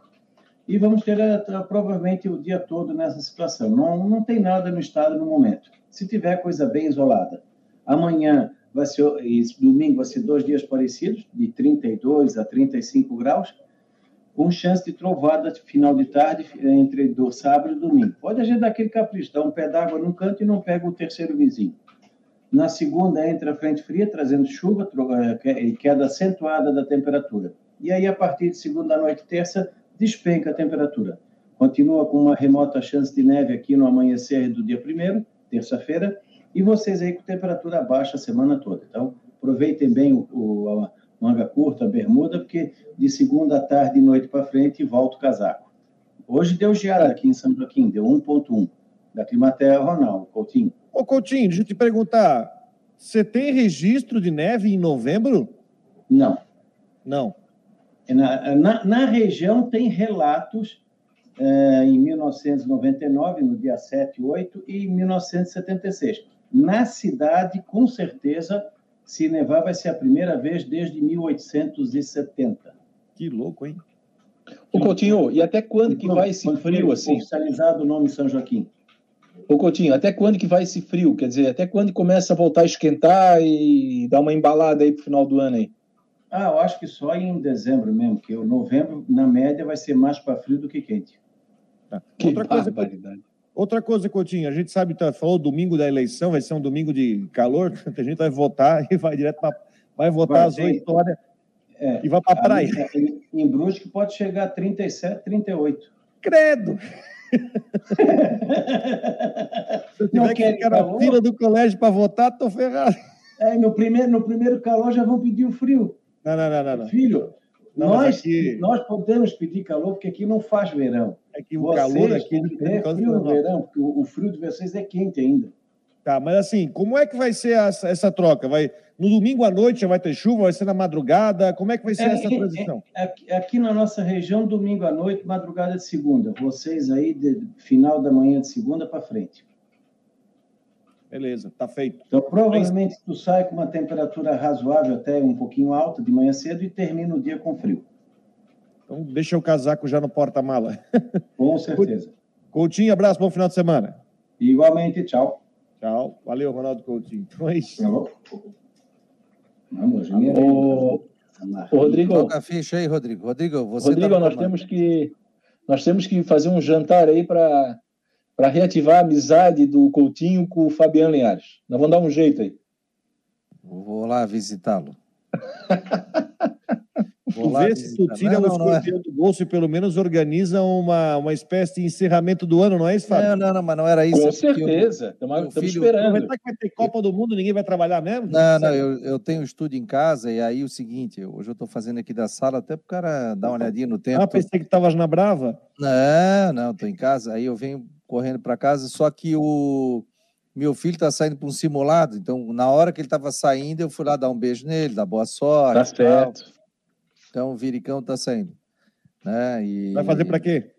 E vamos ter a, a, provavelmente o dia todo nessa situação. Não, não tem nada no estado no momento. Se tiver coisa bem isolada. Amanhã vai ser, esse domingo vai ser dois dias parecidos, de 32 a 35 graus, com chance de trovada final de tarde entre do sábado e domingo. Pode a gente dar aquele capricho, dar um pé d'água num canto e não pega o terceiro vizinho. Na segunda entra a frente fria, trazendo chuva eh, e queda acentuada da temperatura. E aí, a partir de segunda noite terça, despenca a temperatura. Continua com uma remota chance de neve aqui no amanhecer do dia primeiro, terça-feira, e vocês aí com temperatura baixa a semana toda. Então, aproveitem bem o, o a manga curta, a bermuda, porque de segunda à tarde e noite para frente volta o casaco. Hoje deu geada aqui em São Joaquim, deu 1.1. Da Climaterra, Ronaldo, Coutinho. Ô, Coutinho, deixa eu te perguntar. Você tem registro de neve em novembro? Não. Não. Na, na, na região tem relatos é, em 1999, no dia 7 e 8, e em 1976 na cidade, com certeza, Se nevar, vai ser a primeira vez desde 1870. Que louco, hein? Ô, Coutinho, e até quando que vai esse frio assim? Oficializado o nome São Joaquim. Ô, Coutinho, até quando que vai esse frio? Quer dizer, até quando começa a voltar a esquentar e dar uma embalada aí pro final do ano aí? Ah, eu acho que só em dezembro mesmo, que o novembro, na média, vai ser mais para frio do que quente. Tá. Outra, coisa, outra coisa, Coutinho, a gente sabe, tá, falou domingo da eleição, vai ser um domingo de calor, a gente vai votar e vai direto para. Vai votar vai, às 8 horas é, e vai para a praia. Em, em Brusque pode chegar a 37, 38. Credo! Se eu tiver que ficar na fila do colégio para votar, estou ferrado. É, no, primeiro, no primeiro calor já vão pedir o frio. Não, não, não, não. Filho, não, nós, aqui... nós podemos pedir calor porque aqui não faz verão. É que o vocês calor aqui é frio no verão, porque o, o, frio de vocês é quente ainda. Tá, mas assim, como é que vai ser essa, essa troca? Vai no domingo à noite já vai ter chuva, vai ser na madrugada? Como é que vai ser é, essa é, transição? É, aqui, aqui, na nossa região, domingo à noite, madrugada de segunda. Vocês aí, de, final da manhã de segunda para frente. Beleza, tá feito. Então, provavelmente tu sai com uma temperatura razoável, até um pouquinho alta de manhã cedo e termina o dia com frio. Então, deixa o casaco já no porta-mala. Com certeza. Coutinho, abraço, bom final de semana. Igualmente, tchau. Tchau. Valeu, Ronaldo Coutinho. Então é isso. Vamos, o... o Rodrigo. Toca a ficha aí, Rodrigo. Rodrigo, você Rodrigo, tá nós temos que nós temos que fazer um jantar aí para para reativar a amizade do Coutinho com o Fabiano Linhares. Nós vamos dar um jeito aí. Vou lá visitá-lo. tu vê se tu tira não, o escorpião é. do bolso e pelo menos organiza uma, uma espécie de encerramento do ano, não é isso, Fábio? Não, não, não, mas não era isso. Com certeza, estamos esperando. Mas que vai ter Copa do Mundo, ninguém vai trabalhar mesmo? Não, não, eu, eu tenho um estúdio em casa e aí o seguinte, hoje eu estou fazendo aqui da sala até para o cara dar uma olhadinha no tempo. Ah, pensei que estavas na Brava. Não, não, estou em casa, aí eu venho correndo para casa, só que o meu filho está saindo para um simulado, então na hora que ele estava saindo, eu fui lá dar um beijo nele, dar boa sorte. Tá certo. Então o Viricão está saindo. Né? E... Vai fazer para quê?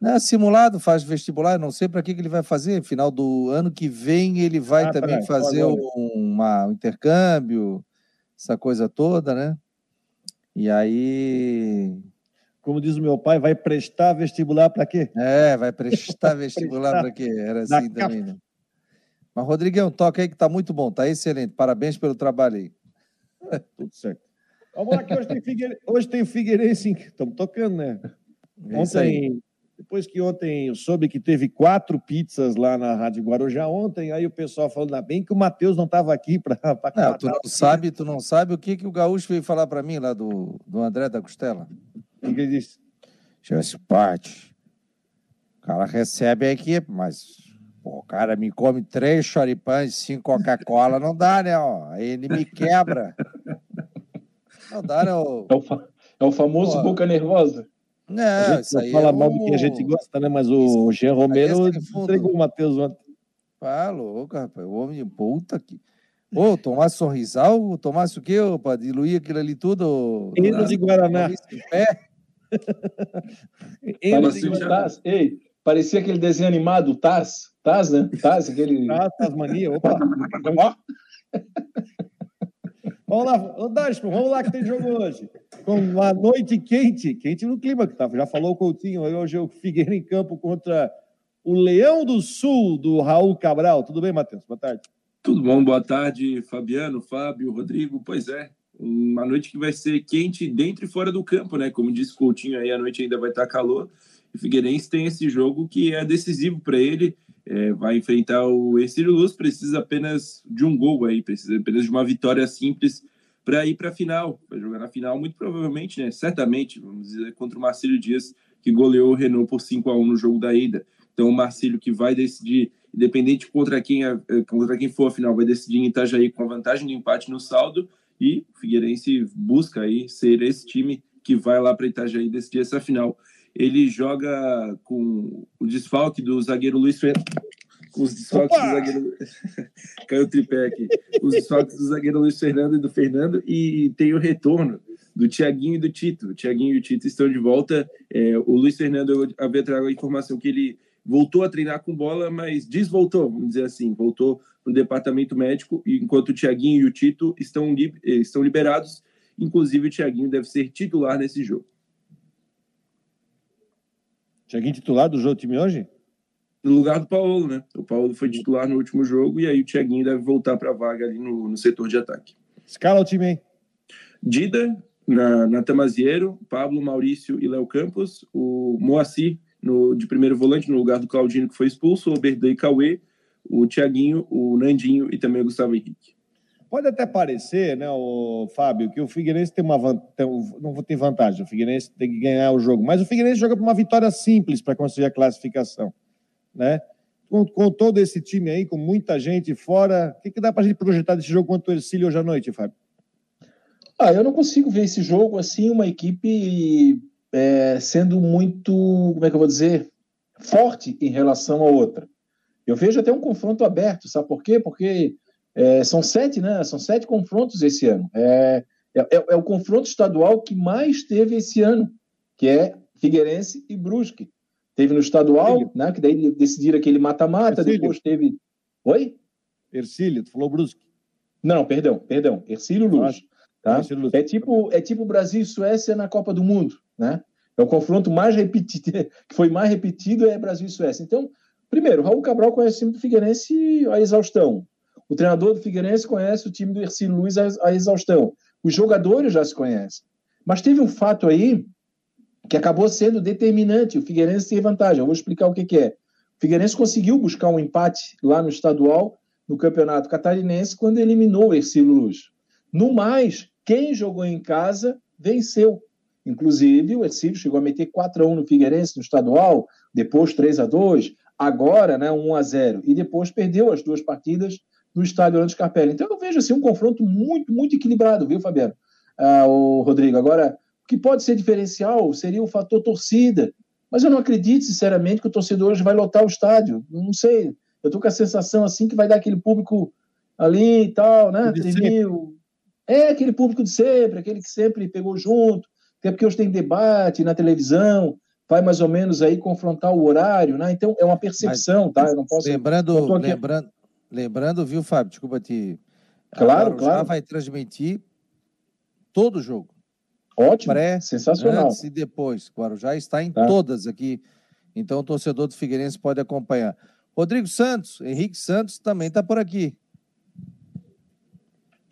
Né, simulado, faz vestibular, não sei para que, que ele vai fazer. Final do ano que vem ele vai ah, também tá, fazer um, uma, um intercâmbio, essa coisa toda, né? E aí como diz o meu pai, vai prestar vestibular para quê? É, vai prestar vestibular para quê? Era assim também, né? Mas, Rodrigão, toca aí que tá muito bom, tá excelente. Parabéns pelo trabalho aí. Tudo certo. Vamos lá, que hoje tem, Figueire... hoje tem Figueirense. Estamos tocando, né? É ontem, depois que ontem eu soube que teve quatro pizzas lá na Rádio Guarujá ontem, aí o pessoal falou, ainda bem que o Matheus não estava aqui para. Não, tu não sabe, tu não sabe o que, que o Gaúcho veio falar para mim lá do, do André da Costela. O que ele disse? Chama-se parte. O cara recebe a equipe, mas pô, o cara me come três choripães, cinco Coca-Cola, não dá, né? Ó. Aí ele me quebra. Né? Ó. É, o fa... é o famoso pô. boca nervosa. Não, isso aí fala é mal do que a gente gosta, né? Mas o Jean Romero entregou o Matheus ontem. Ah, louco, rapaz. O homem de puta que. Ô, Tomás Sorrisal, Tomás o quê, para diluir aquilo ali tudo? Hino de Guaraná. Pé. parecia, Taz, ei, parecia aquele desenho animado, Taz, Taz, né? Taz, aquele. Taz, Tasmania, opa. vamos lá, Dashman, vamos lá que tem jogo hoje. Com uma noite quente, quente no clima, que tá, já falou o Coutinho, hoje é o Figueira em campo contra o Leão do Sul, do Raul Cabral. Tudo bem, Matheus? Boa tarde. Tudo bom, boa tarde, Fabiano, Fábio, Rodrigo. Pois é, uma noite que vai ser quente dentro e fora do campo, né? Como disse Coutinho aí, a noite ainda vai estar calor. E o Figueirense tem esse jogo que é decisivo para ele. É, vai enfrentar o Ercílio Luz, precisa apenas de um gol aí, precisa apenas de uma vitória simples para ir para a final. Vai jogar na final, muito provavelmente, né? Certamente, vamos dizer, contra o Marcílio Dias, que goleou o Renault por 5 a 1 no jogo da ida. Então, o Marcílio que vai decidir, independente contra quem, é, contra quem for a final, vai decidir em Itajaí com a vantagem do empate no saldo e o Figueirense busca aí ser esse time que vai lá para Itajaí decidir essa final. Ele joga com o desfalque do zagueiro Luiz Fernando. Com os desfalques Opa! do zagueiro. Caiu o tripé aqui. Os desfalques do zagueiro Luiz Fernando e do Fernando, e tem o retorno do Tiaguinho e do Tito. O Tiaguinho e o Tito estão de volta. É, o Luiz Fernando, eu havia trago a informação que ele voltou a treinar com bola, mas desvoltou, vamos dizer assim, voltou para o departamento médico, enquanto o Thiaguinho e o Tito estão, estão liberados. Inclusive, o Thiaguinho deve ser titular nesse jogo. Thiaguinho titular do jogo do time hoje? No lugar do Paulo, né? O Paulo foi titular no último jogo e aí o Thiaguinho deve voltar para a vaga ali no, no, setor de ataque. Escala o time aí. Dida, na, na Tamaziero, Pablo, Maurício e Léo Campos, o Moacir no, de primeiro volante no lugar do Claudinho que foi expulso, o Oberdan e Cauê, o Thiaguinho, o Nandinho e também o Gustavo Henrique. Pode até parecer, né, o Fábio, que o Figueirense tem uma não tem vantagem, o Figueirense tem que ganhar o jogo, mas o Figueirense joga para uma vitória simples para conseguir a classificação, né? Com, com, todo esse time aí, com muita gente fora, o que, que dá para a gente projetar desse jogo contra o Ercílio hoje à noite, Fábio? Ah, eu não consigo ver esse jogo assim, uma equipe é, sendo muito, como é que eu vou dizer, forte em relação a outra. Eu vejo até um confronto aberto, sabe por quê? Porque é, são sete, né? São sete confrontos esse ano. É, é, é, o confronto estadual que mais teve esse ano, que é Figueirense e Brusque. Teve no estadual, Ercílio. né? Que daí decidiram aquele mata-mata, depois teve. Oi? Ercílio, tu falou Brusque. Não, perdão, perdão. Ercílio Luz. Tá? É tipo, é tipo Brasil e Suécia na Copa do Mundo, né? É o confronto mais repetido, que foi mais repetido é Brasil e Suécia. Então, primeiro, Raul Cabral conhece o Figueirense a exaustão. O treinador do Figueirense conhece o time do Ercílio Luiz a exaustão. Os jogadores já se conhecem. Mas teve um fato aí que acabou sendo determinante. O Figueirense tem vantagem. Eu vou explicar o que, que é. O Figueirense conseguiu buscar um empate lá no estadual, no campeonato catarinense, quando eliminou o Ercílio Luz. No mais, quem jogou em casa venceu. Inclusive, o Ercílio chegou a meter 4 a 1 no Figueirense no estadual, depois 3 a 2 agora né, 1 a 0 e depois perdeu as duas partidas no estádio Orlando Scarpelli. Então eu vejo assim, um confronto muito, muito equilibrado, viu, Fabiano? Ah, o Rodrigo. Agora, o que pode ser diferencial seria o fator torcida. Mas eu não acredito, sinceramente, que o torcedor hoje vai lotar o estádio. Não sei. Eu estou com a sensação assim que vai dar aquele público ali e tal, né? 3 mil, é aquele público de sempre, aquele que sempre pegou junto, até porque hoje tem debate na televisão, vai mais ou menos aí confrontar o horário, né? Então é uma percepção, Mas, tá? Eu não posso. Lembrando, lembrando, lembrando, viu, Fábio? Desculpa te. Claro, claro. Já vai transmitir todo o jogo. Ótimo, Pré, sensacional. Antes e depois. Guarujá está em tá. todas aqui. Então o torcedor do Figueirense pode acompanhar. Rodrigo Santos, Henrique Santos também está por aqui.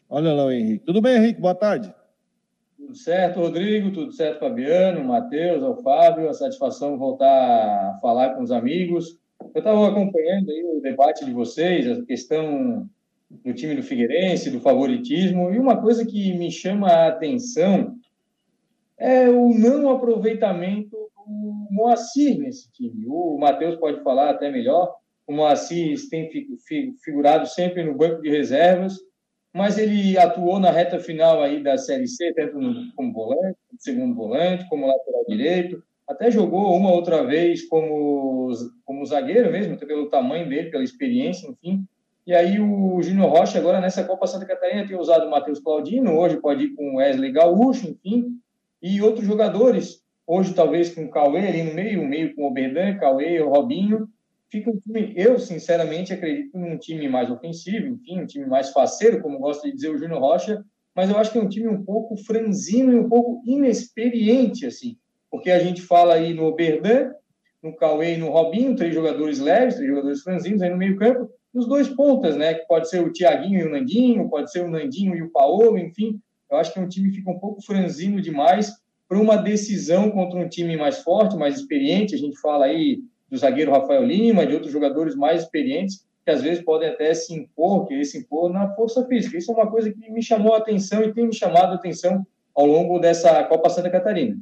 Olha lá o Henrique. Tudo bem, Henrique? Boa tarde. Tudo certo, Rodrigo. Tudo certo, Fabiano, Matheus, ao Fábio. A satisfação voltar a falar com os amigos. Eu estava acompanhando aí o debate de vocês, a questão do time do Figueirense, do favoritismo, e uma coisa que me chama a atenção é o não aproveitamento do Moacir nesse time. O Matheus pode falar até melhor. O Moacir tem figurado sempre no banco de reservas mas ele atuou na reta final aí da Série C, tanto como volante, segundo volante, como lateral direito, até jogou uma outra vez como, como zagueiro mesmo, até pelo tamanho dele, pela experiência, enfim. E aí o Júnior Rocha agora nessa Copa Santa Catarina tem usado o Matheus Claudino, hoje pode ir com Wesley Gaúcho, enfim, e outros jogadores, hoje talvez com o Cauê ali no meio, meio com o Oberdan, Cauê, o Robinho, fica um time, eu sinceramente acredito num time mais ofensivo, enfim, um time mais faceiro, como gosta de dizer o Júnior Rocha, mas eu acho que é um time um pouco franzino e um pouco inexperiente, assim, porque a gente fala aí no Oberdan, no Cauê e no Robinho, três jogadores leves, três jogadores franzinos aí no meio campo, e os dois pontas, né, que pode ser o Tiaguinho e o Nandinho, pode ser o Nandinho e o Paolo, enfim, eu acho que é um time que fica um pouco franzino demais para uma decisão contra um time mais forte, mais experiente, a gente fala aí do zagueiro Rafael Lima, de outros jogadores mais experientes, que às vezes podem até se impor, querer se impor na força física. Isso é uma coisa que me chamou a atenção e tem me chamado a atenção ao longo dessa Copa Santa Catarina.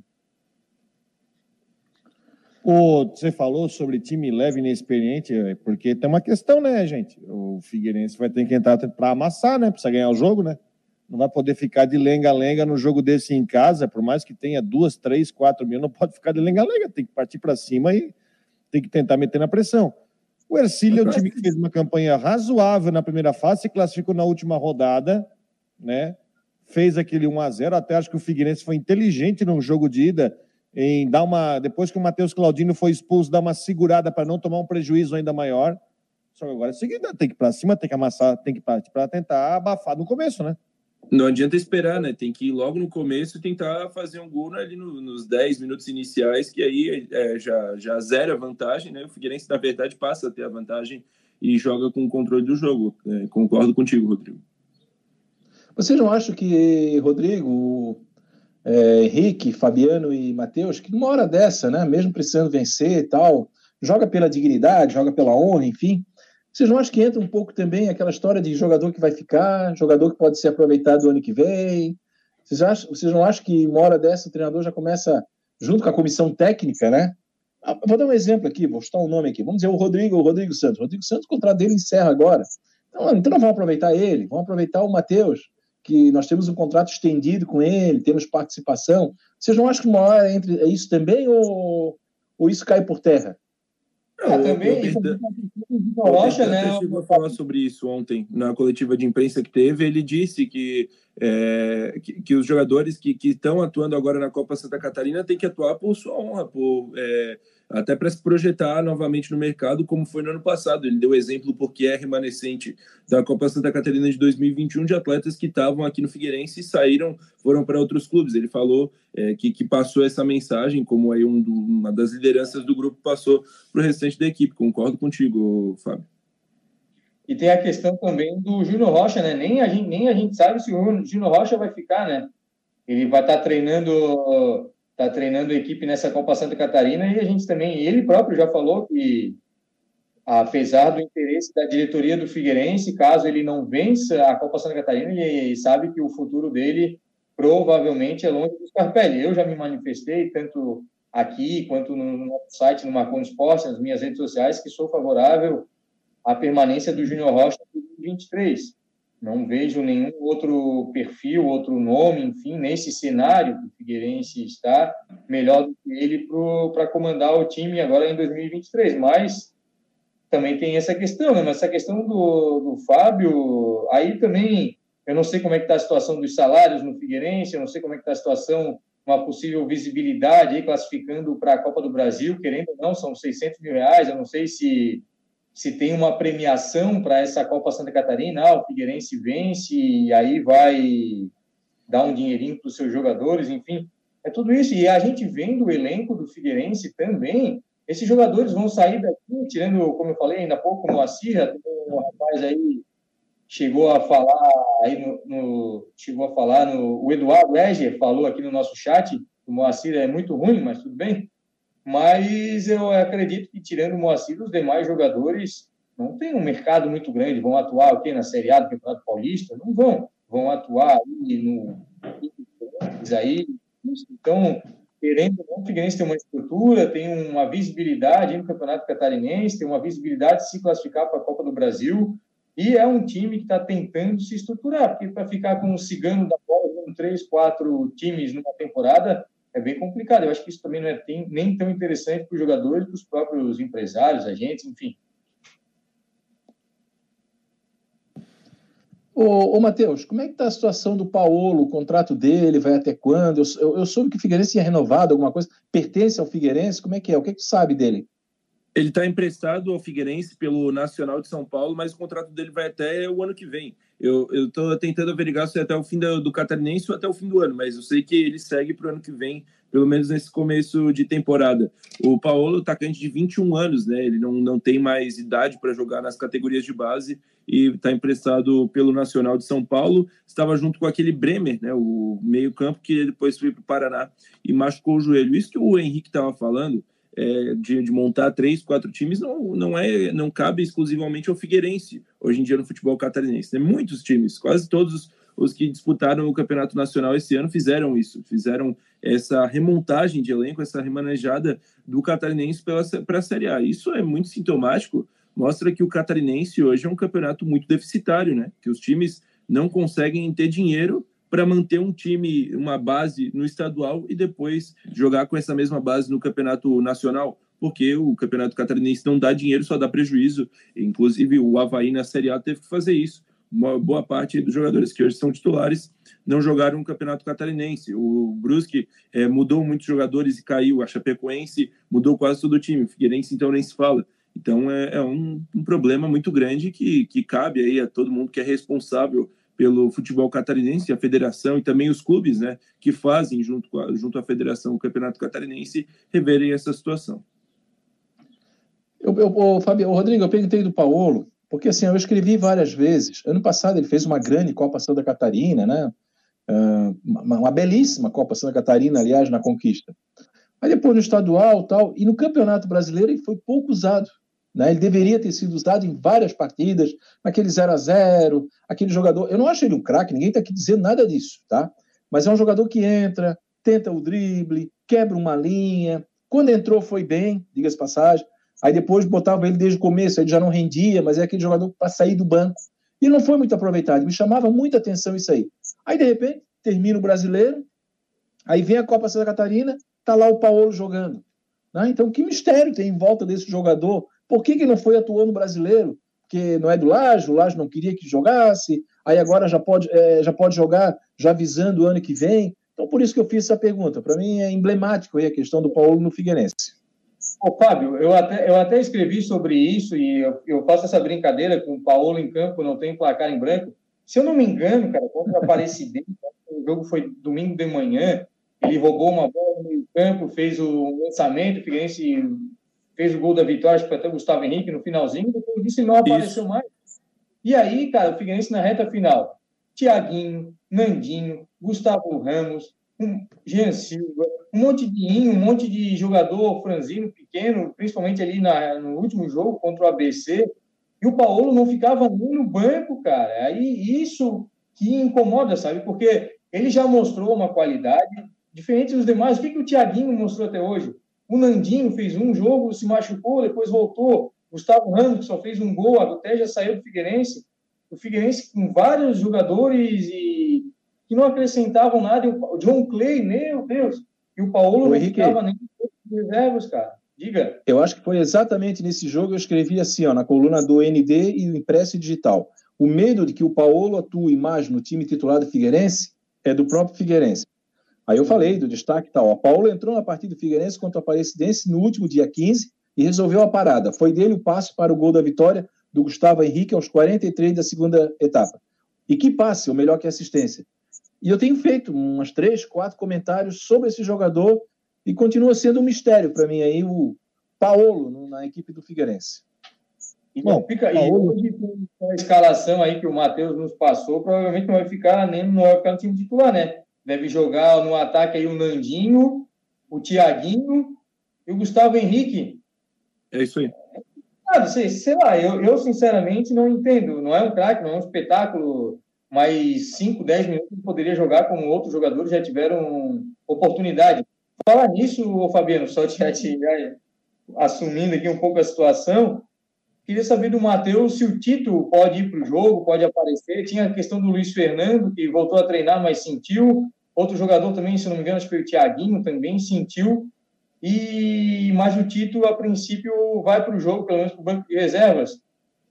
O, você falou sobre time leve e inexperiente, é, porque tem uma questão, né, gente? O Figueirense vai ter que entrar para amassar, né? Precisa ganhar o jogo, né? Não vai poder ficar de lenga-lenga no jogo desse em casa, por mais que tenha duas, três, quatro mil, não pode ficar de lenga-lenga, tem que partir para cima e tem que tentar meter na pressão. O Ercílio é um time que fez uma campanha razoável na primeira fase, se classificou na última rodada, né? Fez aquele 1 a 0 até acho que o Figueirense foi inteligente no jogo de ida em dar uma. Depois que o Matheus Claudino foi expulso, dar uma segurada para não tomar um prejuízo ainda maior. Só que agora é o seguinte: tem que ir para cima, tem que amassar, tem que ir para tentar abafar no começo, né? Não adianta esperar, né? Tem que ir logo no começo e tentar fazer um gol ali no, nos 10 minutos iniciais, que aí é, já, já zera a vantagem, né? O Figueirense, na verdade, passa a ter a vantagem e joga com o controle do jogo. É, concordo contigo, Rodrigo. Vocês não acham que, Rodrigo, é, Henrique, Fabiano e Matheus, que numa hora dessa, né, mesmo precisando vencer e tal, joga pela dignidade, joga pela honra, enfim, vocês não acham que entra um pouco também aquela história de jogador que vai ficar, jogador que pode ser aproveitado ano que vem? Vocês, acham, vocês não acham que uma hora dessa o treinador já começa, junto com a comissão técnica, né? Ah, vou dar um exemplo aqui, vou citar um nome aqui. Vamos dizer o Rodrigo, o Rodrigo Santos. O Rodrigo Santos, o contrato dele encerra agora. Então, então não vamos aproveitar ele, vamos aproveitar o Matheus, que nós temos um contrato estendido com ele, temos participação. Vocês não acham que uma hora entre é isso também ou, ou isso cai por terra? Não, é, também. O Rocha, né? chegou a falar sobre isso ontem na coletiva de imprensa que teve. Ele disse que, é, que, que, os jogadores que, que estão atuando agora na Copa Santa Catarina têm que atuar por sua honra, por é, até para se projetar novamente no mercado, como foi no ano passado. Ele deu exemplo porque é remanescente da Copa Santa Catarina de 2021 de atletas que estavam aqui no Figueirense e saíram, foram para outros clubes. Ele falou é, que, que passou essa mensagem, como aí um do, uma das lideranças do grupo passou para o restante da equipe. Concordo contigo, Fábio. E tem a questão também do Júnior Rocha, né? Nem a gente, nem a gente sabe se o Júnior Rocha vai ficar, né? Ele vai estar tá treinando está treinando a equipe nessa Copa Santa Catarina e a gente também, ele próprio já falou que, apesar do interesse da diretoria do Figueirense, caso ele não vença a Copa Santa Catarina, ele sabe que o futuro dele provavelmente é longe do Scarpelli. Eu já me manifestei, tanto aqui quanto no nosso site, no Marconi Esporte, nas minhas redes sociais, que sou favorável à permanência do Júnior Rocha em 2023. Não vejo nenhum outro perfil, outro nome, enfim, nesse cenário que o Figueirense está, melhor do que ele para comandar o time agora em 2023. Mas também tem essa questão, né? Mas essa questão do, do Fábio, aí também eu não sei como é que está a situação dos salários no Figueirense, eu não sei como é que está a situação, uma possível visibilidade aí, classificando para a Copa do Brasil, querendo ou não, são 600 mil reais, eu não sei se se tem uma premiação para essa Copa Santa Catarina, ah, o Figueirense vence e aí vai dar um dinheirinho para os seus jogadores, enfim, é tudo isso. E a gente vendo o elenco do Figueirense também, esses jogadores vão sair daqui, tirando, como eu falei ainda há pouco, o Moacir, um rapaz aí chegou a falar aí no, no, chegou a falar no o Eduardo Eger falou aqui no nosso chat, o Moacir é muito ruim, mas tudo bem. Mas eu acredito que, tirando o Moacir, os demais jogadores não têm um mercado muito grande. Vão atuar o? Na Série A do Campeonato Paulista? Não vão. Vão atuar aí no. Aí. Então, querendo o Figueirense tem uma estrutura, tem uma visibilidade no Campeonato Catarinense, tem uma visibilidade de se classificar para a Copa do Brasil, e é um time que está tentando se estruturar, porque para ficar com o cigano da bola, com três, quatro times numa temporada, é bem complicado. Eu acho que isso também não é nem tão interessante para os jogadores, para os próprios empresários, agentes, enfim. Ô, ô Matheus, como é que está a situação do Paulo? O contrato dele vai até quando? Eu, eu, eu soube que o Figueirense tinha renovado alguma coisa. Pertence ao Figueirense? Como é que é? O que, é que tu sabe dele? Ele está emprestado ao Figueirense pelo Nacional de São Paulo, mas o contrato dele vai até o ano que vem. Eu estou tentando averiguar se é até o fim do, do Catarinense ou até o fim do ano, mas eu sei que ele segue para o ano que vem, pelo menos nesse começo de temporada. O Paulo, atacante de 21 anos, né? Ele não, não tem mais idade para jogar nas categorias de base e está emprestado pelo Nacional de São Paulo. Estava junto com aquele Bremer, né? O meio-campo que depois foi para o Paraná e machucou o joelho. Isso que o Henrique estava falando é, de, de, montar três, quatro times não, não é não cabe exclusivamente ao Figueirense hoje em dia no futebol catarinense. Tem muitos times, quase todos os, os que disputaram o campeonato nacional esse ano fizeram isso, fizeram essa remontagem de elenco, essa remanejada do catarinense para a Série A. Isso é muito sintomático, mostra que o catarinense hoje é um campeonato muito deficitário, né? Que os times não conseguem ter dinheiro para manter um time, uma base no estadual e depois jogar com essa mesma base no campeonato nacional, porque o campeonato catarinense não dá dinheiro, só dá prejuízo. Inclusive, o Havaí na Série A teve que fazer isso. uma boa parte dos jogadores que hoje são titulares não jogaram o Campeonato Catarinense. O Brusque é, mudou muitos jogadores e caiu. A Chapecoense mudou quase todo o time. O Figueirense, então, nem se fala. Então, é, é um, um, problema muito grande que, que cabe aí a todo mundo que é responsável pelo futebol catarinense, a federação e também os clubes, né, que fazem junto, a, junto à federação o Campeonato Catarinense, reverem essa situação. Eu, eu, Fabio, Rodrigo, eu perguntei do Paulo, porque assim, eu escrevi várias vezes. Ano passado ele fez uma grande Copa Santa Catarina, né? Uh, uma, uma, belíssima Copa Santa Catarina, aliás, na conquista. Aí depois no estadual tal, e no Campeonato Brasileiro ele foi pouco usado. Né? Ele deveria ter sido usado em várias partidas, naquele 0 a 0 aquele jogador. Eu não acho ele um craque, ninguém está aqui dizendo nada disso, tá? Mas é um jogador que entra, tenta o drible, quebra uma linha. Quando entrou foi bem, diga-se passagem. Aí depois botava ele desde o começo, ele já não rendia, mas é aquele jogador para sair do banco. E não foi muito aproveitado, me chamava muita atenção isso aí. Aí, de repente, termina o brasileiro, aí vem a Copa Santa Catarina, tá lá o Paulo jogando. Né? Então, que mistério tem em volta desse jogador? Por que, que não foi atuando brasileiro? Porque não é do Laje, o Laje não queria que jogasse, aí agora já pode, é, já pode jogar já visando o ano que vem. Então, por isso que eu fiz essa pergunta. Para mim é emblemático aí a questão do Paulo no Figueirense. Ô, Fábio, eu até, eu até escrevi sobre isso e eu, eu faço essa brincadeira com o Paulo em campo, não tem placar em branco. Se eu não me engano, cara, contra o Aparecidense, o jogo foi domingo de manhã, ele roubou uma bola no meio campo, fez o lançamento, o Figueirense fez o gol da vitória, até o Gustavo Henrique no finalzinho, depois disso ele não apareceu isso. mais. E aí, cara, o Figueirense na reta final, Tiaguinho, Nandinho, Gustavo Ramos, um Jean Silva, um monte de inho, um monte de jogador franzino, pequeno, principalmente ali na, no último jogo contra o ABC, e o Paulo não ficava nem no banco, cara. Aí isso que incomoda, sabe? Porque ele já mostrou uma qualidade diferente dos demais. O que, que o Thiaguinho mostrou até hoje? O Nandinho fez um jogo, se machucou, depois voltou. Gustavo Ramos só fez um gol, até já saiu do Figueirense. O Figueirense com vários jogadores e que não acrescentavam nada. O John Clay, meu Deus. E o Paulo o não ficava nem reservas, cara. Diga. Eu acho que foi exatamente nesse jogo eu escrevi assim, ó, na coluna do ND e o impresso digital. O medo de que o Paulo atue mais no time titular do Figueirense é do próprio Figueirense. Aí eu falei do destaque tal. O Paulo entrou na partida do Figueirense contra o Aparecidense no último dia 15 e resolveu a parada. Foi dele o passe para o gol da vitória do Gustavo Henrique aos 43 da segunda etapa. E que passe, ou melhor que assistência. E eu tenho feito umas três, quatro comentários sobre esse jogador e continua sendo um mistério para mim aí o Paulo na equipe do Figueirense. Bom, fica aí. Hoje, com a escalação aí que o Matheus nos passou, provavelmente não vai ficar nem não vai ficar no time titular, né? Deve jogar no ataque aí o Nandinho, o Tiaguinho e o Gustavo Henrique. É isso aí. Ah, sei, sei lá, eu, eu sinceramente não entendo. Não é um craque, não é um espetáculo, mas 5, 10 minutos poderia jogar como outros jogadores já tiveram oportunidade. Falar nisso, Fabiano, só te, te assumindo aqui um pouco a situação, queria saber do Matheus se o Tito pode ir para o jogo, pode aparecer. Tinha a questão do Luiz Fernando, que voltou a treinar, mas sentiu. Outro jogador também, se não me engano, acho que foi o Thiaguinho, também sentiu. E mas o Tito, a princípio, vai para o jogo, pelo menos para o banco de reservas.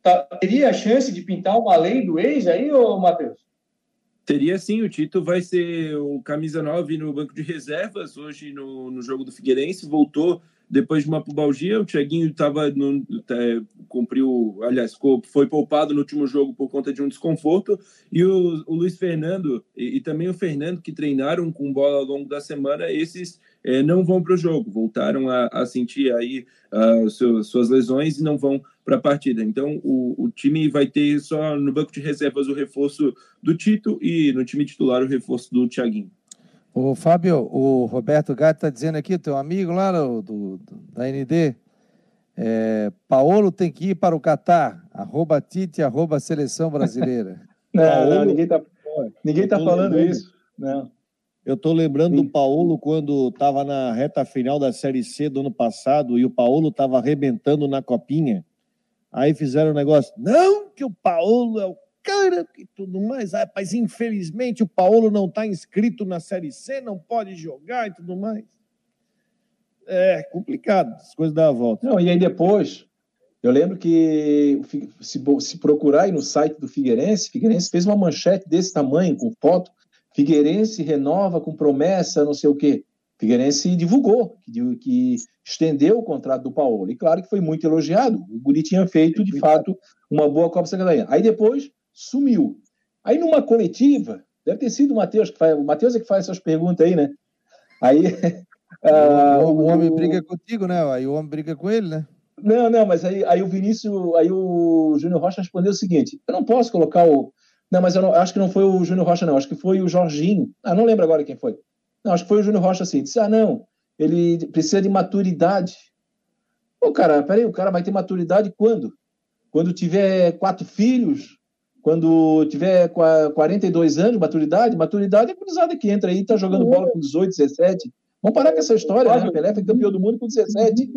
Tá, teria a chance de pintar uma lei do ex aí, ô Matheus? Teria sim, o Tito vai ser o camisa 9 no banco de reservas hoje no, no jogo do Figueirense, voltou depois de uma pubalgia, o Thiaguinho estava é, cumpriu, aliás, foi poupado no último jogo por conta de um desconforto, e o, o Luiz Fernando e, e, também o Fernando, que treinaram com bola ao longo da semana, esses é, não vão para o jogo, voltaram a, a sentir aí uh, suas lesões e não vão para a partida. Então, o, o, time vai ter só no banco de reservas o reforço do Tito e no time titular o reforço do Thiaguinho. O Fábio, o Roberto Gato está dizendo aqui, teu amigo lá do, do da ND, é, Paulo tem que ir para o Catar, arroba Tite, arroba Seleção Brasileira. não, Paulo, não, ninguém está ninguém tá falando lembrando, isso. Não. Eu estou lembrando Sim. do Paulo quando estava na reta final da Série C do ano passado e o Paulo estava arrebentando na copinha. Aí fizeram um negócio, não, que o Paulo é o cara e tudo mais. Ah, mas infelizmente o Paulo não está inscrito na Série C, não pode jogar e tudo mais. É complicado, as coisas dão a volta. Não, e aí depois, Eu lembro que se, se procurar aí no site do Figueirense, Figueirense fez uma manchete desse tamanho, com foto, Figueirense renova com promessa, não sei o quê. Figueirense divulgou que, que estendeu o contrato do Paulo. E claro que foi muito elogiado. O Guri tinha feito, de fato, uma boa Copa Santa Catarina. Aí depois sumiu. Aí numa coletiva, deve ter sido o Matheus que faz. O Matheus é que faz essas perguntas aí, né? Aí. Uh, o, homem briga contigo, né? Aí o homem briga com ele, né? Não, não, mas aí, aí o Vinícius, aí o Júnior Rocha respondeu o seguinte: eu não posso colocar o. Não, mas eu não, acho que não foi o Júnior Rocha, não. Acho que foi o Jorginho. Ah, não lembro agora quem foi. Não, acho que foi o Júnior Rocha assim. Disse: ah, não, ele precisa de maturidade. Pô, cara, peraí, o cara vai ter maturidade quando? Quando tiver quatro filhos? Quando tiver 42 anos, maturidade? Maturidade é cruzada que entra aí, tá jogando bola com 18, 17. Vamos parar com essa história, né? Pelé foi campeão do mundo com 17.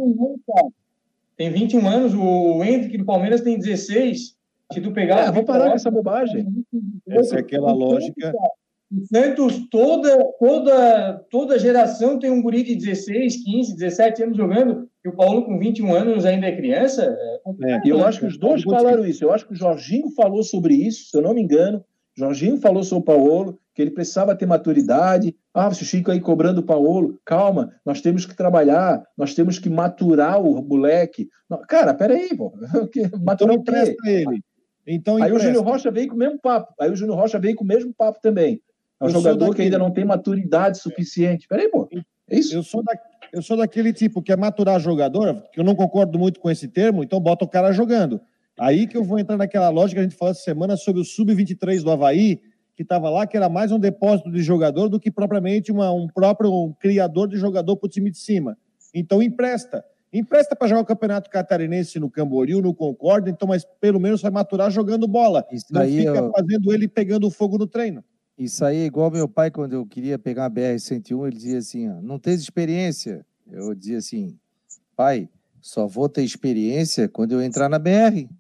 Tem 21 anos, o Hendrick do Palmeiras tem 16. Se tu pegar. É, vamos parar com essa bobagem. Essa é aquela lógica. O Santos, toda, toda, toda geração tem um guri de 16, 15, 17 anos jogando, e o Paulo com 21 anos ainda é criança. É, é, eu acho que os dois falaram isso. Eu acho que o Jorginho falou sobre isso, se eu não me engano. Jorginho falou sobre o Paulo, que ele precisava ter maturidade. Ah, o Chico aí cobrando o Paulo. Calma, nós temos que trabalhar, nós temos que maturar o moleque. Cara, peraí, pô. Maturar então, o quê? ele. Então, aí o Júnior Rocha veio com o mesmo papo. Aí o Júnior Rocha veio com o mesmo papo também. É um eu jogador que ainda não tem maturidade suficiente. Peraí, pô. É isso? Eu sou, da, eu sou daquele tipo que é maturar jogador, que eu não concordo muito com esse termo, então bota o cara jogando. Aí que eu vou entrar naquela lógica que a gente falou essa semana sobre o Sub-23 do Havaí, que estava lá, que era mais um depósito de jogador do que propriamente uma, um próprio um criador de jogador para o time de cima. Então empresta. Empresta para jogar o Campeonato Catarinense no Camboriú, no Concórdia, então, mas pelo menos vai maturar jogando bola. Isso não fica eu... fazendo ele pegando fogo no treino. Isso aí é igual meu pai, quando eu queria pegar a BR-101, ele dizia assim: ó, não tens experiência. Eu dizia assim, pai, só vou ter experiência quando eu entrar na BR.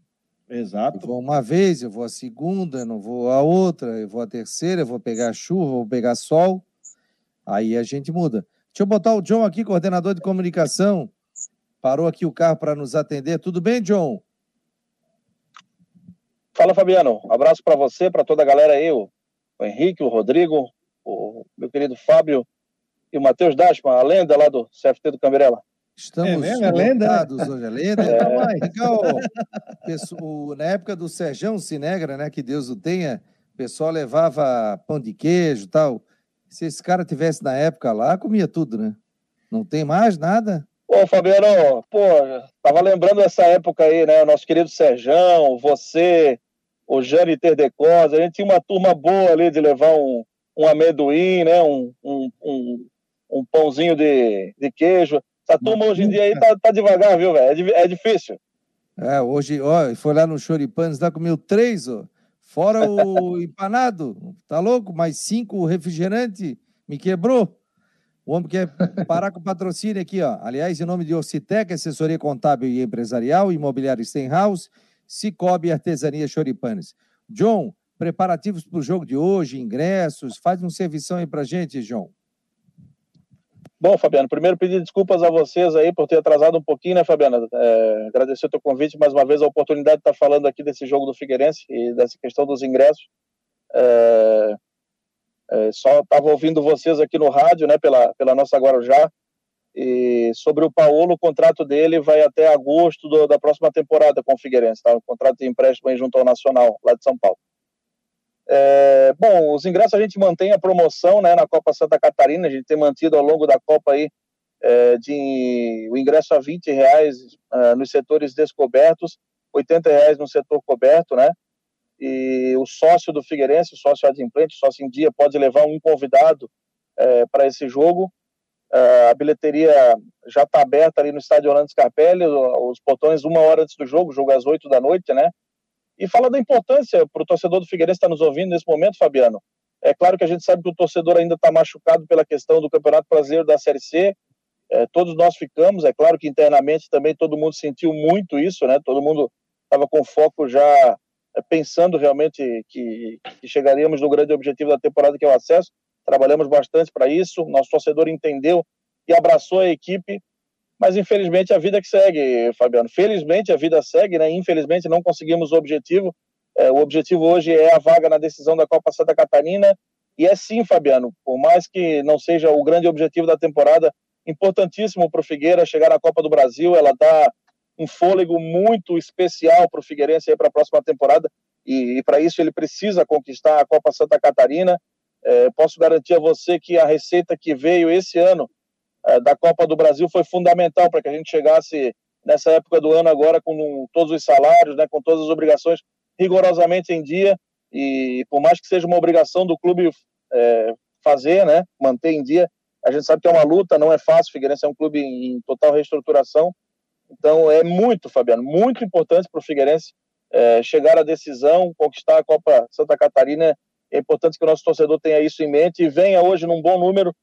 Exato. Eu vou uma vez, eu vou a segunda, não vou a outra, eu vou a terceira, eu vou pegar chuva, vou pegar sol. Aí a gente muda. Deixa eu botar o John aqui, coordenador de comunicação. Parou aqui o carro para nos atender. Tudo bem, John? Fala, Fabiano. Abraço para você, para toda a galera aí, o Henrique, o Rodrigo, o meu querido Fábio e o Matheus Dashman, a lenda lá do CFT do Camberela. Estamos é mesmo, é lenda, hoje, a lenda. É. Legal. Pessoal, na época do Serjão Sinegra, né, que Deus o tenha, o pessoal levava pão de queijo e tal. Se esse cara tivesse na época lá, comia tudo, né? Não tem mais nada? Pô, Fabiano, pô, tava lembrando essa época aí, né? O nosso querido Serjão, você, o Jânio Terdecosa, a gente tinha uma turma boa ali de levar um, um amendoim, né? um, um, um, um pãozinho de, de queijo. Essa turma hoje em dia aí tá, tá devagar, viu, velho? É, é difícil. É, hoje, ó, foi lá no Choripanes, lá comeu três, ó. Fora o empanado, tá louco? Mais cinco refrigerante, me quebrou. O homem quer parar com o patrocínio aqui, ó. Aliás, em nome de Ocitec, assessoria contábil e empresarial, imobiliário Stenhouse, Cicobi Artesania Choripanes. John, preparativos para o jogo de hoje, ingressos, faz um servição aí para gente, João. Bom, Fabiano, primeiro pedir desculpas a vocês aí por ter atrasado um pouquinho, né, Fabiano? É, agradecer o teu convite, mais uma vez, a oportunidade de estar falando aqui desse jogo do Figueirense e dessa questão dos ingressos. É, é, só estava ouvindo vocês aqui no rádio, né, pela, pela nossa Guarujá, e sobre o Paulo, o contrato dele vai até agosto do, da próxima temporada com o Figueirense, tá? O contrato de empréstimo junto ao Nacional, lá de São Paulo. É, bom, os ingressos a gente mantém a promoção né, na Copa Santa Catarina, a gente tem mantido ao longo da Copa aí é, de, o ingresso a 20 reais é, nos setores descobertos, 80 reais no setor coberto, né? E o sócio do Figueirense, o sócio adimplente, o sócio em dia, pode levar um convidado é, para esse jogo a bilheteria já está aberta ali no estádio Orlando Scarpelli, os portões uma hora antes do jogo, jogo às oito da noite, né? E fala da importância para o torcedor do Figueirense estar tá nos ouvindo nesse momento, Fabiano. É claro que a gente sabe que o torcedor ainda está machucado pela questão do Campeonato Brasileiro da Série C. É, todos nós ficamos, é claro que internamente também todo mundo sentiu muito isso, né? Todo mundo estava com foco já é, pensando realmente que, que chegaríamos no grande objetivo da temporada, que é o acesso trabalhamos bastante para isso, nosso torcedor entendeu e abraçou a equipe. mas infelizmente a vida que segue, Fabiano. Felizmente a vida segue, né? Infelizmente não conseguimos o objetivo. É, o objetivo hoje é a vaga na decisão da Copa Santa Catarina. E é sim, Fabiano, por mais que não seja o grande objetivo da temporada, importantíssimo para o Figueira chegar na Copa do Brasil. Ela dá um fôlego muito especial para o Figueirense para a próxima temporada. E, e para isso ele precisa conquistar a Copa Santa Catarina. É, posso garantir a você que a receita que veio esse ano é, da Copa do Brasil foi fundamental para que a gente chegasse nessa época do ano agora com todos os salários, né, com todas as obrigações rigorosamente em dia e por mais que seja uma obrigação do clube é, fazer, né, manter em dia, a gente sabe que é uma luta, não é fácil. Figueirense é um clube em total reestruturação, então é muito, Fabiano, muito importante para o Figueirense é, chegar à decisão, conquistar a Copa Santa Catarina. É importante que o nosso torcedor tenha isso em mente e venha hoje num bom número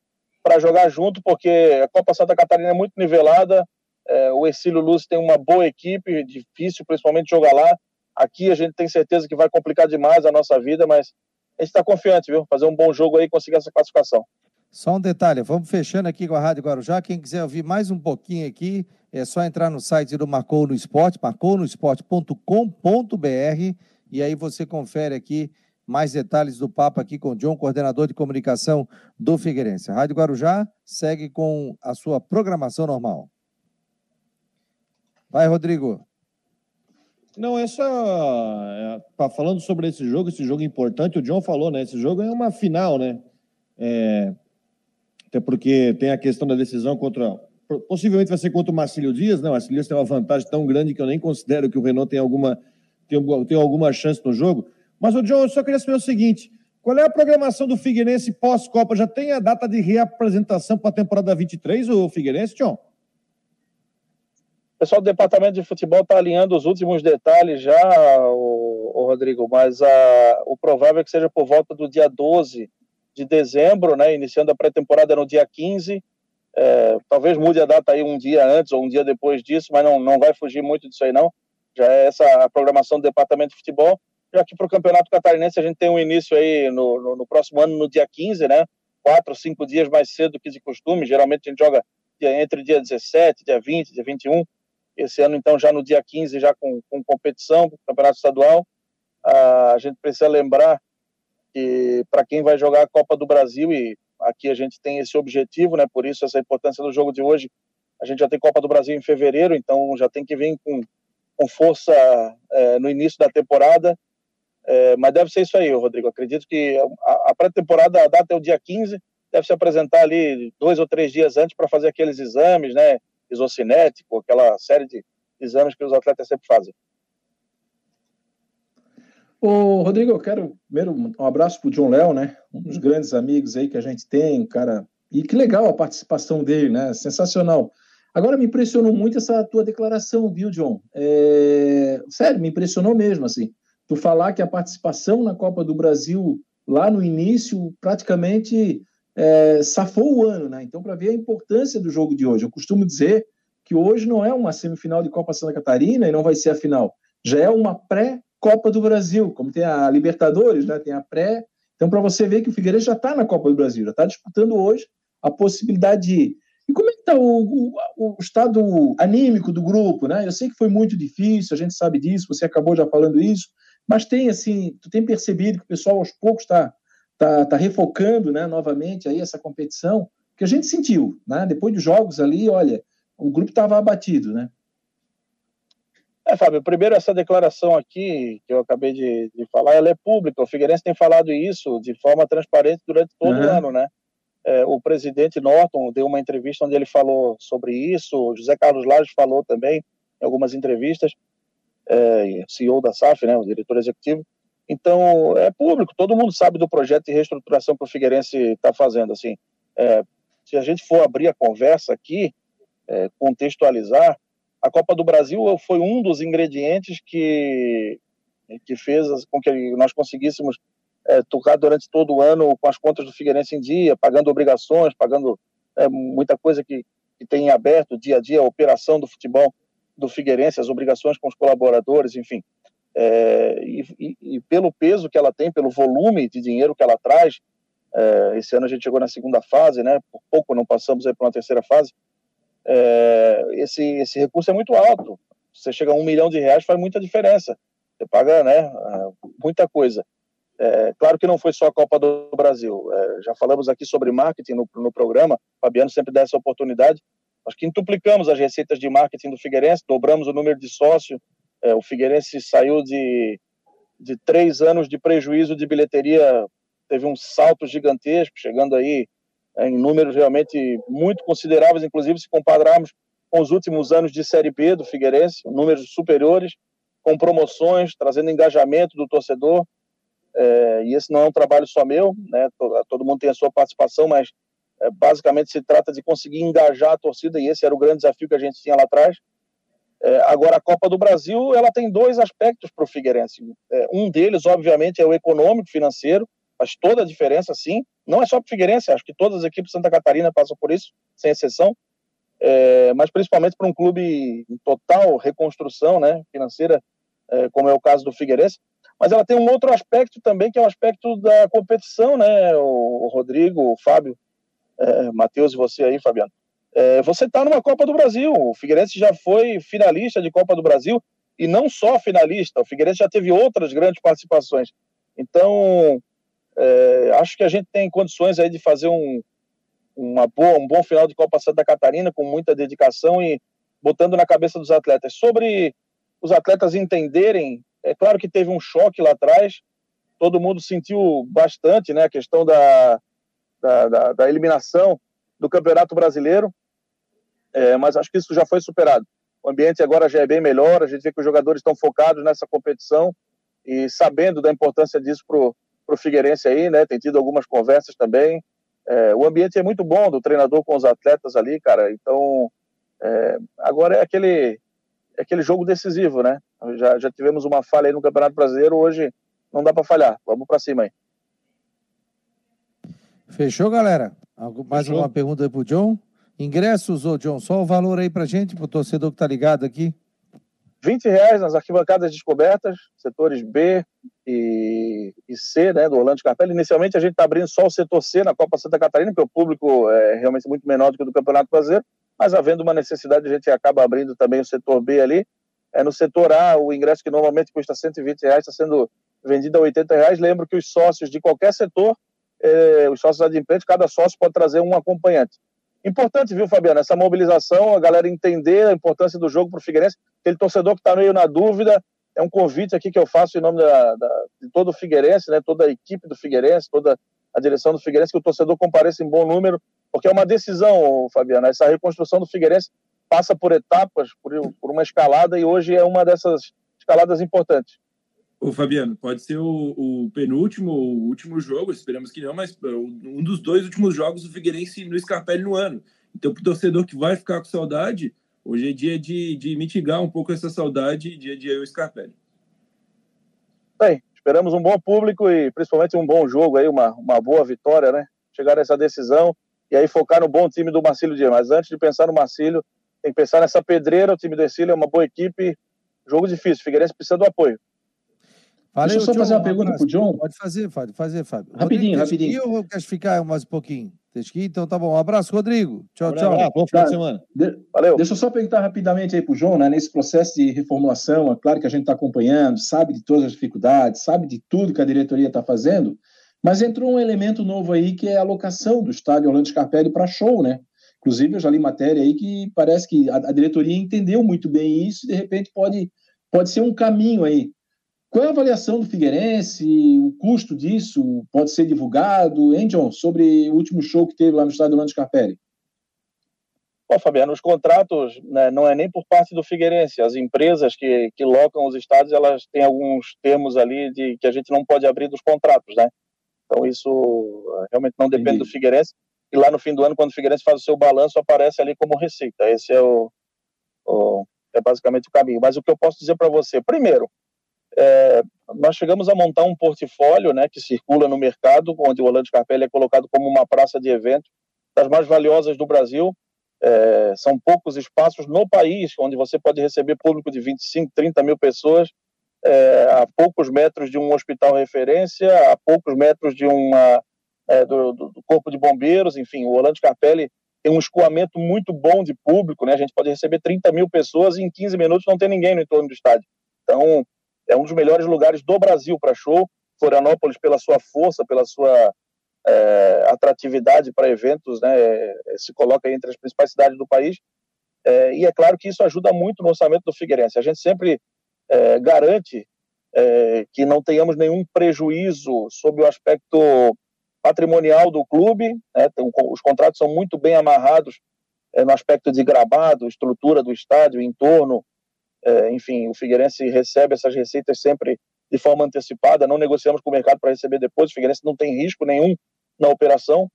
para jogar junto, porque a Copa Santa Catarina é muito nivelada. É, o Exílio Luz tem uma boa equipe, difícil principalmente jogar lá. Aqui a gente tem certeza que vai complicar demais a nossa vida, mas a gente está confiante, viu? Fazer um bom jogo aí e conseguir essa classificação. Só um detalhe, vamos fechando aqui com a Rádio Guarujá. Quem quiser ouvir mais um pouquinho aqui, é só entrar no site do Marcou no Esporte, marcounosport.com.br, e aí você confere aqui mais detalhes do papo aqui com o John, coordenador de comunicação do Figueirense. Rádio Guarujá segue com a sua programação normal. Vai, Rodrigo. Não, essa. É, tá falando sobre esse jogo, esse jogo importante, o John falou, né? Esse jogo é uma final, né? É, até porque tem a questão da decisão contra. Possivelmente vai ser contra o Marcílio Dias, né? O Marcílio Dias tem uma vantagem tão grande que eu nem considero que o Renault tem alguma, tem alguma chance no jogo. Mas, o John, eu só queria saber o seguinte: qual é a programação do Figueirense pós-Copa? Já tem a data de reapresentação para a temporada 23, o Figueirense, John? O pessoal do departamento de futebol está alinhando os últimos detalhes já, o, o Rodrigo, mas a, o provável é que seja por volta do dia 12 de dezembro, né, iniciando a pré-temporada no dia 15. É, talvez mude a data aí um dia antes ou um dia depois disso, mas não, não vai fugir muito disso aí, não. Já é essa a programação do departamento de futebol já que para o Campeonato Catarinense a gente tem um início aí no, no, no, próximo ano, no dia 15, né? Quatro, cinco dias mais cedo do que de costume. Geralmente a gente joga entre dia 17, dia 20, dia 21. Esse ano, então, já no dia 15, já com, com competição, Campeonato Estadual. Ah, a gente precisa lembrar que para quem vai jogar a Copa do Brasil, e aqui a gente tem esse objetivo, né? Por isso essa importância do jogo de hoje. A gente já tem Copa do Brasil em fevereiro, então já tem que vir com, com força é, no início da temporada é, mas deve ser isso aí, Rodrigo. Acredito que a, a pré-temporada, a data é o dia 15, deve se apresentar ali dois ou três dias antes para fazer aqueles exames, né? Isocinético, aquela série de exames que os atletas sempre fazem. Ô, Rodrigo, eu quero primeiro um abraço para o John Léo, né? Um dos grandes amigos aí que a gente tem, cara. E que legal a participação dele, né? Sensacional. Agora me impressionou muito essa tua declaração, viu, John? É... Sério, me impressionou mesmo, assim tu falar que a participação na Copa do Brasil lá no início praticamente é, safou o ano, né? Então, para ver a importância do jogo de hoje, eu costumo dizer que hoje não é uma semifinal de Copa Santa Catarina e não vai ser a final, já é uma pré-Copa do Brasil, como tem a Libertadores, né? Tem a pré. Então, para você ver que o Figueiredo já está na Copa do Brasil, já está disputando hoje a possibilidade de ir. E como é que está o, o, o, estado anímico do grupo, né? Eu sei que foi muito difícil, a gente sabe disso, você acabou já falando isso, mas tem, assim, tu tem percebido que o pessoal aos poucos está tá, tá refocando, né, novamente aí essa competição, que a gente sentiu, né? Depois dos jogos ali, olha, o grupo estava abatido, né? É, Fábio, primeiro essa declaração aqui que eu acabei de, de, falar, ela é pública. O Figueirense tem falado isso de forma transparente durante todo uhum. o ano, né? É, o presidente Norton deu uma entrevista onde ele falou sobre isso, o José Carlos Lages falou também em algumas entrevistas é, CEO da SAF, né, o diretor executivo. Então, é público, todo mundo sabe do projeto de reestruturação que o Figueirense está fazendo. Assim, é, se a gente for abrir a conversa aqui, é, contextualizar, a Copa do Brasil foi um dos ingredientes que, que fez com que nós conseguíssemos é, tocar durante todo o ano com as contas do Figueirense em dia, pagando obrigações, pagando é, muita coisa que, que tem em aberto, dia a dia, a operação do futebol do Figueirense, as obrigações com os colaboradores, enfim. É, e, e, pelo peso que ela tem, pelo volume de dinheiro que ela traz, é, esse ano a gente chegou na segunda fase, né? Por pouco não passamos aí para uma terceira fase. É, esse, esse recurso é muito alto. Você chega a um milhão de reais, faz muita diferença. Você paga né, é, muita coisa. É, claro que não foi só a Copa do Brasil. É, já falamos aqui sobre marketing no, no programa. O Fabiano sempre dá essa oportunidade. Nós quintuplicamos as receitas de marketing do Figueirense, dobramos o número de sócios. É, o Figueirense saiu de, de três anos de prejuízo de bilheteria, teve um salto gigantesco, chegando aí em números realmente muito consideráveis, inclusive se compararmos com os últimos anos de Série B do Figueirense, números superiores, com promoções, trazendo engajamento do torcedor. É, e esse não é um trabalho só meu, né? todo mundo tem a sua participação, mas é, basicamente se trata de conseguir engajar a torcida, e esse era o grande desafio que a gente tinha lá atrás. É, agora, a Copa do Brasil ela tem dois aspectos para o Figueirense. É, um deles, obviamente, é o econômico, financeiro, faz toda a diferença, sim. Não é só para o Figueirense, acho que todas as equipes de Santa Catarina passam por isso, sem exceção. É, mas principalmente para um clube em total reconstrução né, financeira, é, como é o caso do Figueirense. Mas ela tem um outro aspecto também, que é o aspecto da competição, né? O, Rodrigo, o Fábio, é, Matheus e você aí, Fabiano. É, você está numa Copa do Brasil. O Figueirense já foi finalista de Copa do Brasil e não só finalista. O Figueirense já teve outras grandes participações. Então, é, acho que a gente tem condições aí de fazer um, uma boa, um bom final de Copa Santa Catarina com muita dedicação e botando na cabeça dos atletas. Sobre os atletas entenderem, é claro que teve um choque lá atrás, todo mundo sentiu bastante né, a questão da, da, da, da eliminação do Campeonato Brasileiro, é, mas acho que isso já foi superado. O ambiente agora já é bem melhor, a gente vê que os jogadores estão focados nessa competição e sabendo da importância disso para o Figueirense aí, né? Tem tido algumas conversas também. É, o ambiente é muito bom do treinador com os atletas ali, cara. Então, é, agora é aquele, é aquele jogo decisivo, né? Já, já tivemos uma falha aí no Campeonato Brasileiro, hoje não dá para falhar. Vamos para cima aí. Fechou, galera? Mais Fechou. uma pergunta aí pro John? Ingressos, ô John, só o valor aí pra gente, pro torcedor que tá ligado aqui. 20 reais nas arquibancadas descobertas, setores B e, e C, né, do Orlando Scarpelli. Inicialmente a gente está abrindo só o setor C na Copa Santa Catarina, porque o público é realmente muito menor do que o do Campeonato Brasileiro, mas havendo uma necessidade a gente acaba abrindo também o setor B ali. É, no setor A, o ingresso que normalmente custa 120 reais está sendo vendido a 80 reais. Lembro que os sócios de qualquer setor, é, os sócios adimplentes, cada sócio pode trazer um acompanhante. Importante, viu, Fabiano, essa mobilização, a galera entender a importância do jogo para o Figueirense. Aquele torcedor que está meio na dúvida, é um convite aqui que eu faço em nome da, da, de todo o Figueirense, né, toda a equipe do Figueirense, toda a direção do Figueirense, que o torcedor compareça em bom número, porque é uma decisão, Fabiano. Essa reconstrução do Figueirense passa por etapas, por, por uma escalada, e hoje é uma dessas escaladas importantes. Ô, Fabiano, pode ser o, o penúltimo ou o último jogo, esperamos que não, mas uh, um dos dois últimos jogos do Figueirense no Scarpelli no ano. Então, para o torcedor que vai ficar com saudade, hoje é dia de, de mitigar um pouco essa saudade, dia de o Scarpelli. Bem, esperamos um bom público e principalmente um bom jogo aí, uma, uma boa vitória, né? Chegar nessa decisão e aí focar no bom time do Marcílio Dias. Mas antes de pensar no Marcílio, tem que pensar nessa pedreira, o time do Ercílio é uma boa equipe, jogo difícil, Figueirense precisa do apoio. Valeu, Deixa eu só John, fazer uma pergunta para o John. Pode fazer, Fábio. Fazer, Fábio. Rapidinho, Rodrigo, rapidinho. Eu quero ficar mais um pouquinho? Tem Então tá bom. Um abraço, Rodrigo. Tchau, tchau. Abraço, bom final de semana. De... Valeu. Deixa eu só perguntar rapidamente aí para o João, né? Nesse processo de reformulação, é claro que a gente está acompanhando, sabe de todas as dificuldades, sabe de tudo que a diretoria está fazendo, mas entrou um elemento novo aí que é a alocação do estádio Orlando Scarpelli para show, né? Inclusive, eu já li matéria aí que parece que a, a diretoria entendeu muito bem isso e, de repente, pode, pode ser um caminho aí qual é a avaliação do Figueirense? O custo disso pode ser divulgado? Hein, John, sobre o último show que teve lá no estádio Orlando Scarpelli? Bom, Fabiano, os contratos né, não é nem por parte do Figueirense. As empresas que, que locam os estádios, elas têm alguns termos ali de que a gente não pode abrir dos contratos, né? Então isso eh, realmente não depende Entendi. do Figueirense. E lá no fim do ano, quando o Figueirense faz o seu balanço, aparece ali como receita. Esse é o, o é basicamente o caminho. Mas o que eu posso dizer para você, primeiro, é, nós chegamos a montar um portfólio né, que circula no mercado, onde o Orlando Scarpelli é colocado como uma praça de evento das mais valiosas do Brasil. É, são poucos espaços no país onde você pode receber público de 25, 30 mil pessoas, é, a poucos metros de um hospital referência, a poucos metros de uma, é, do, do, Corpo de Bombeiros, enfim, o Orlando Scarpelli tem um escoamento muito bom de público, né? A gente pode receber 30 mil pessoas e em 15 minutos não tem ninguém no entorno do estádio. Então, é um dos melhores lugares do Brasil para show. Florianópolis, pela sua força, pela sua é, atratividade para eventos, né, é, se coloca entre as principais cidades do país. É, e é claro que isso ajuda muito no orçamento do Figueirense. A gente sempre é, garante é, que não tenhamos nenhum prejuízo sobre o aspecto patrimonial do clube. Né, os contratos são muito bem amarrados é, no aspecto de gramado, estrutura do estádio, entorno. Enfim, o Figueirense recebe essas receitas sempre de forma antecipada, não negociamos com o mercado para receber depois, o Figueirense não tem risco nenhum na operação,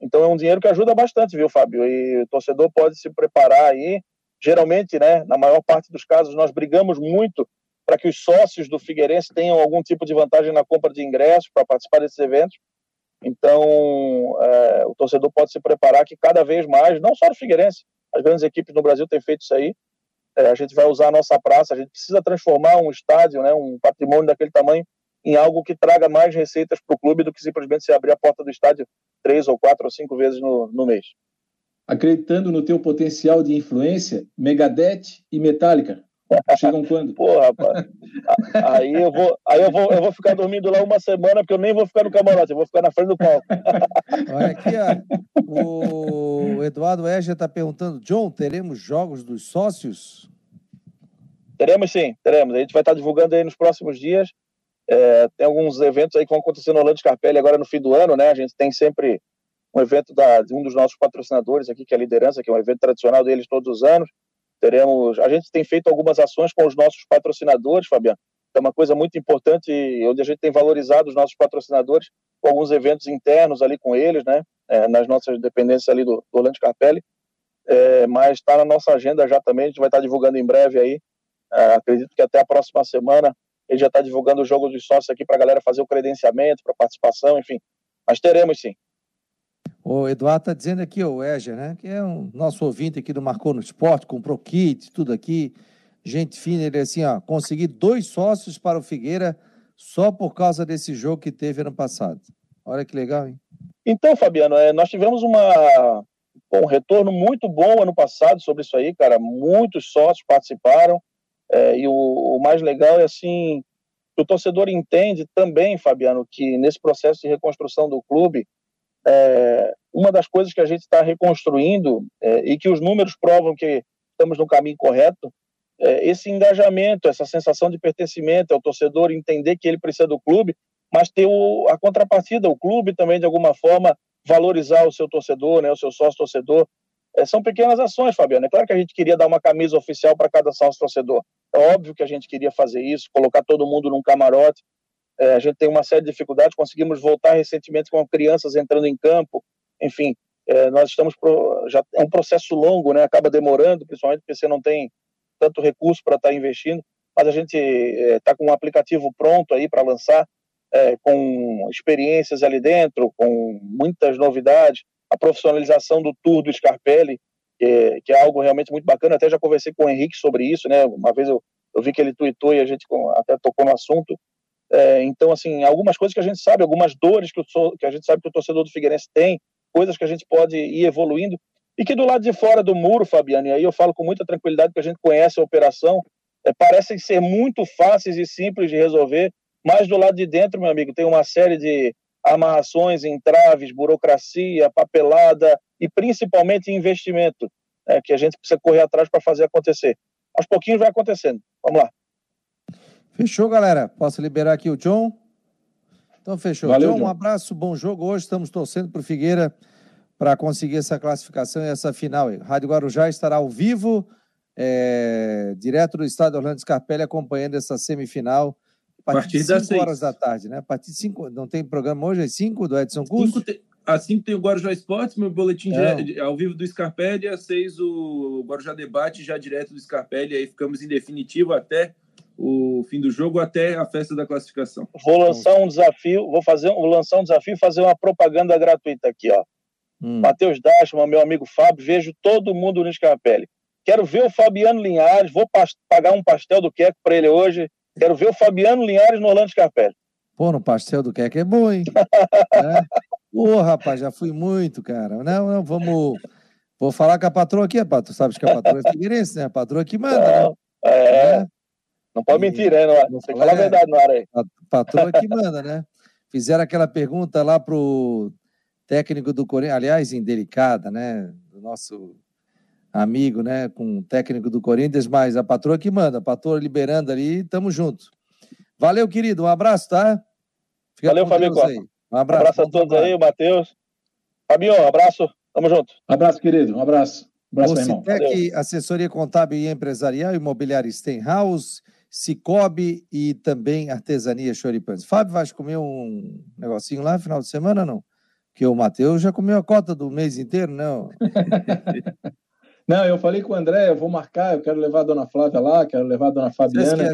então é um dinheiro que ajuda bastante, viu, Fábio? E o torcedor pode se preparar aí, geralmente, né, na maior parte dos casos, nós brigamos muito para que os sócios do Figueirense tenham algum tipo de vantagem na compra de ingressos para participar desses eventos, então é, o torcedor pode se preparar que cada vez mais, não só o Figueirense, as grandes equipes no Brasil têm feito isso aí, é, a gente vai usar a nossa praça, a gente precisa transformar um estádio, né, um patrimônio daquele tamanho, em algo que traga mais receitas para o clube do que simplesmente se abrir a porta do estádio três ou quatro ou cinco vezes no, no mês. Acreditando no teu potencial de influência, Megadeth e Metallica chegam quando? Pô, rapaz, aí eu vou, aí eu vou, eu vou ficar dormindo lá uma semana porque eu nem vou ficar no camarote, eu vou ficar na frente do palco. Olha aqui, ó, o Eduardo Eger está perguntando, John, teremos jogos dos sócios? Teremos sim, teremos. A gente vai estar divulgando aí nos próximos dias. É, tem alguns eventos aí que vão acontecer no Orlando Scarpelli agora no fim do ano, né? A gente tem sempre um evento da, de um dos nossos patrocinadores aqui, que é a Liderança, que é um evento tradicional deles todos os anos. Teremos, a gente tem feito algumas ações com os nossos patrocinadores, Fabiano. É uma coisa muito importante, onde a gente tem valorizado os nossos patrocinadores com alguns eventos internos ali com eles, né? É, nas nossas dependências ali do, do Orlando Scarpelli. É, mas está na nossa agenda já também, a gente vai estar divulgando em breve aí. É, acredito que até a próxima semana ele já está divulgando o jogo dos sócios aqui para a galera fazer o credenciamento, para participação, enfim. Mas teremos sim. O Eduardo está dizendo aqui, o Eger, né? Que é um nosso ouvinte aqui do Marcou no Esporte, comprou kit, tudo aqui. Gente fina, ele assim, ó, consegui dois sócios para o Figueira só por causa desse jogo que teve ano passado. Olha que legal, hein? Então, Fabiano, é, nós tivemos uma, um retorno muito bom ano passado sobre isso aí, cara. Muitos sócios participaram. É, e o, o, mais legal é assim, o torcedor entende também, Fabiano, que nesse processo de reconstrução do clube, é, uma das coisas que a gente está reconstruindo é, e que os números provam que estamos no caminho correto, é, esse engajamento, essa sensação de pertencimento, é o torcedor entender que ele precisa do clube, mas ter o, a contrapartida, o clube também de alguma forma valorizar o seu torcedor, né, o seu sócio torcedor, é, são pequenas ações, Fabiano. É claro que a gente queria dar uma camisa oficial para cada sócio torcedor. É óbvio que a gente queria fazer isso, colocar todo mundo num camarote. É, a gente tem uma série de dificuldades. Conseguimos voltar recentemente com crianças entrando em campo. Enfim, é, nós estamos pro, já é um processo longo, né? Acaba demorando, principalmente porque você não tem tanto recurso para estar tá investindo. Mas a gente está é, com um aplicativo pronto aí para lançar, é, com experiências ali dentro, com muitas novidades a profissionalização do tour do Scarpelli, que é, que é, algo realmente muito bacana. Até já conversei com o Henrique sobre isso, né? Uma vez eu, eu vi que ele tweetou e a gente até tocou no assunto. É, então, assim, algumas coisas que a gente sabe, algumas dores que, o, que a gente sabe que o torcedor do Figueirense tem, coisas que a gente pode ir evoluindo. E que do lado de fora do muro, Fabiano, e aí eu falo com muita tranquilidade que a gente conhece a operação, é, parecem ser muito fáceis e simples de resolver, mas do lado de dentro, meu amigo, tem uma série de amarrações, entraves, burocracia, papelada e principalmente investimento, né, que a gente precisa correr atrás para fazer acontecer. Aos pouquinhos vai acontecendo. Vamos lá. Fechou, galera? Posso liberar aqui o John? Então, fechou. Valeu, John, John, um abraço, bom jogo. Hoje estamos torcendo para o Figueira para conseguir essa classificação e essa final. Rádio Guarujá estará ao vivo, é, direto do estado Orlando Scarpelli, acompanhando essa semifinal a partir, das 5 horas da tarde, né? A partir de 5, não tem programa hoje, às 5 do Edson Curso? Às 5 tem o Guarujá Esportes, meu boletim é. ao vivo do Scarpelli, às 6 o Guarujá Debate, já direto do Scarpelli, aí ficamos em definitivo até o fim do jogo, até a festa da classificação. Vou lançar um desafio, vou fazer, vou lançar um desafio e fazer uma propaganda gratuita aqui, ó. Hum. Matheus Dashman, meu amigo Fábio, vejo todo mundo no Scarpelli. Quero ver o Fabiano Linhares, vou pagar um pastel do Queco para ele hoje Quero ver o Fabiano Linhares no Orlando Scarpelli. Pô, no pastel do Queque é bom, hein? é. Pô, rapaz, já fui muito, cara. Não, não, vamos, Vou falar com a patroa aqui, a patroa, sabe que a patroa é figueirense, né? A patroa que manda, né? É, é. Não pode mentir, né? Não, tem que falar a verdade na hora aí. A patroa que manda, né? Fizeram aquela pergunta lá pro técnico do Corinthians, aliás, indelicada, né? Do nosso amigo, né? Com o técnico do Corinthians, mas a patroa que manda, a patroa liberando ali, tamo junto. Valeu, querido, um abraço, tá? Fica Valeu, Fabio Costa. Um abraço, um abraço a todos aí, o Matheus. Fabio, um abraço, tamo junto. Um abraço, querido, um abraço. Um abraço, irmão. assessoria contábil e empresarial, imobiliária Stenhouse, Cicobi e também artesania Choripães. Fábio, vai comer um negocinho lá no final de semana não? Porque o Matheus já comeu a cota do mês inteiro, não? não, eu falei com o André, eu vou marcar, eu quero levar a dona Flávia lá, quero levar a dona Fabiana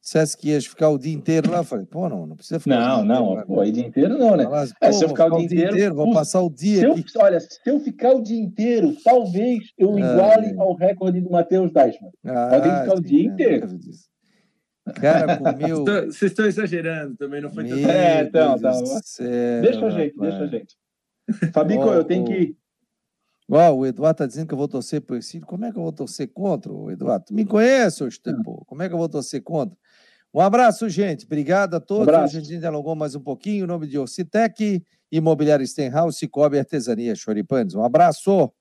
dissesse que ias ficar o dia inteiro lá, eu falei, pô, não, não precisa ficar não, o não, inteiro. Pô, o dia inteiro não, né? Falasse, é, se eu ficar, o dia, inteiro, inteiro vou passar o dia aqui. Eu, olha, se eu ficar o dia inteiro, talvez eu iguale ao recorde do Matheus Deichmann. Ah, Podem ficar o dia inteiro. Cara, comeu. Vocês estão exagerando também, não foi tanto. É, então, tá. Deixa a gente, deixa a gente. Fabico, eu tenho que ir. Ó, o Eduardo está dizendo que eu vou torcer por esse. Como é que eu vou torcer contra, o Eduardo? Tu me conhece, ô Como é que eu vou torcer contra? Um abraço, gente. Obrigado a todos. Um a gente alongou mais um pouquinho. Em nome de Orcitec, Imobiliário Stenhouse, Cicobi Artesania Choripanes. Um abraço.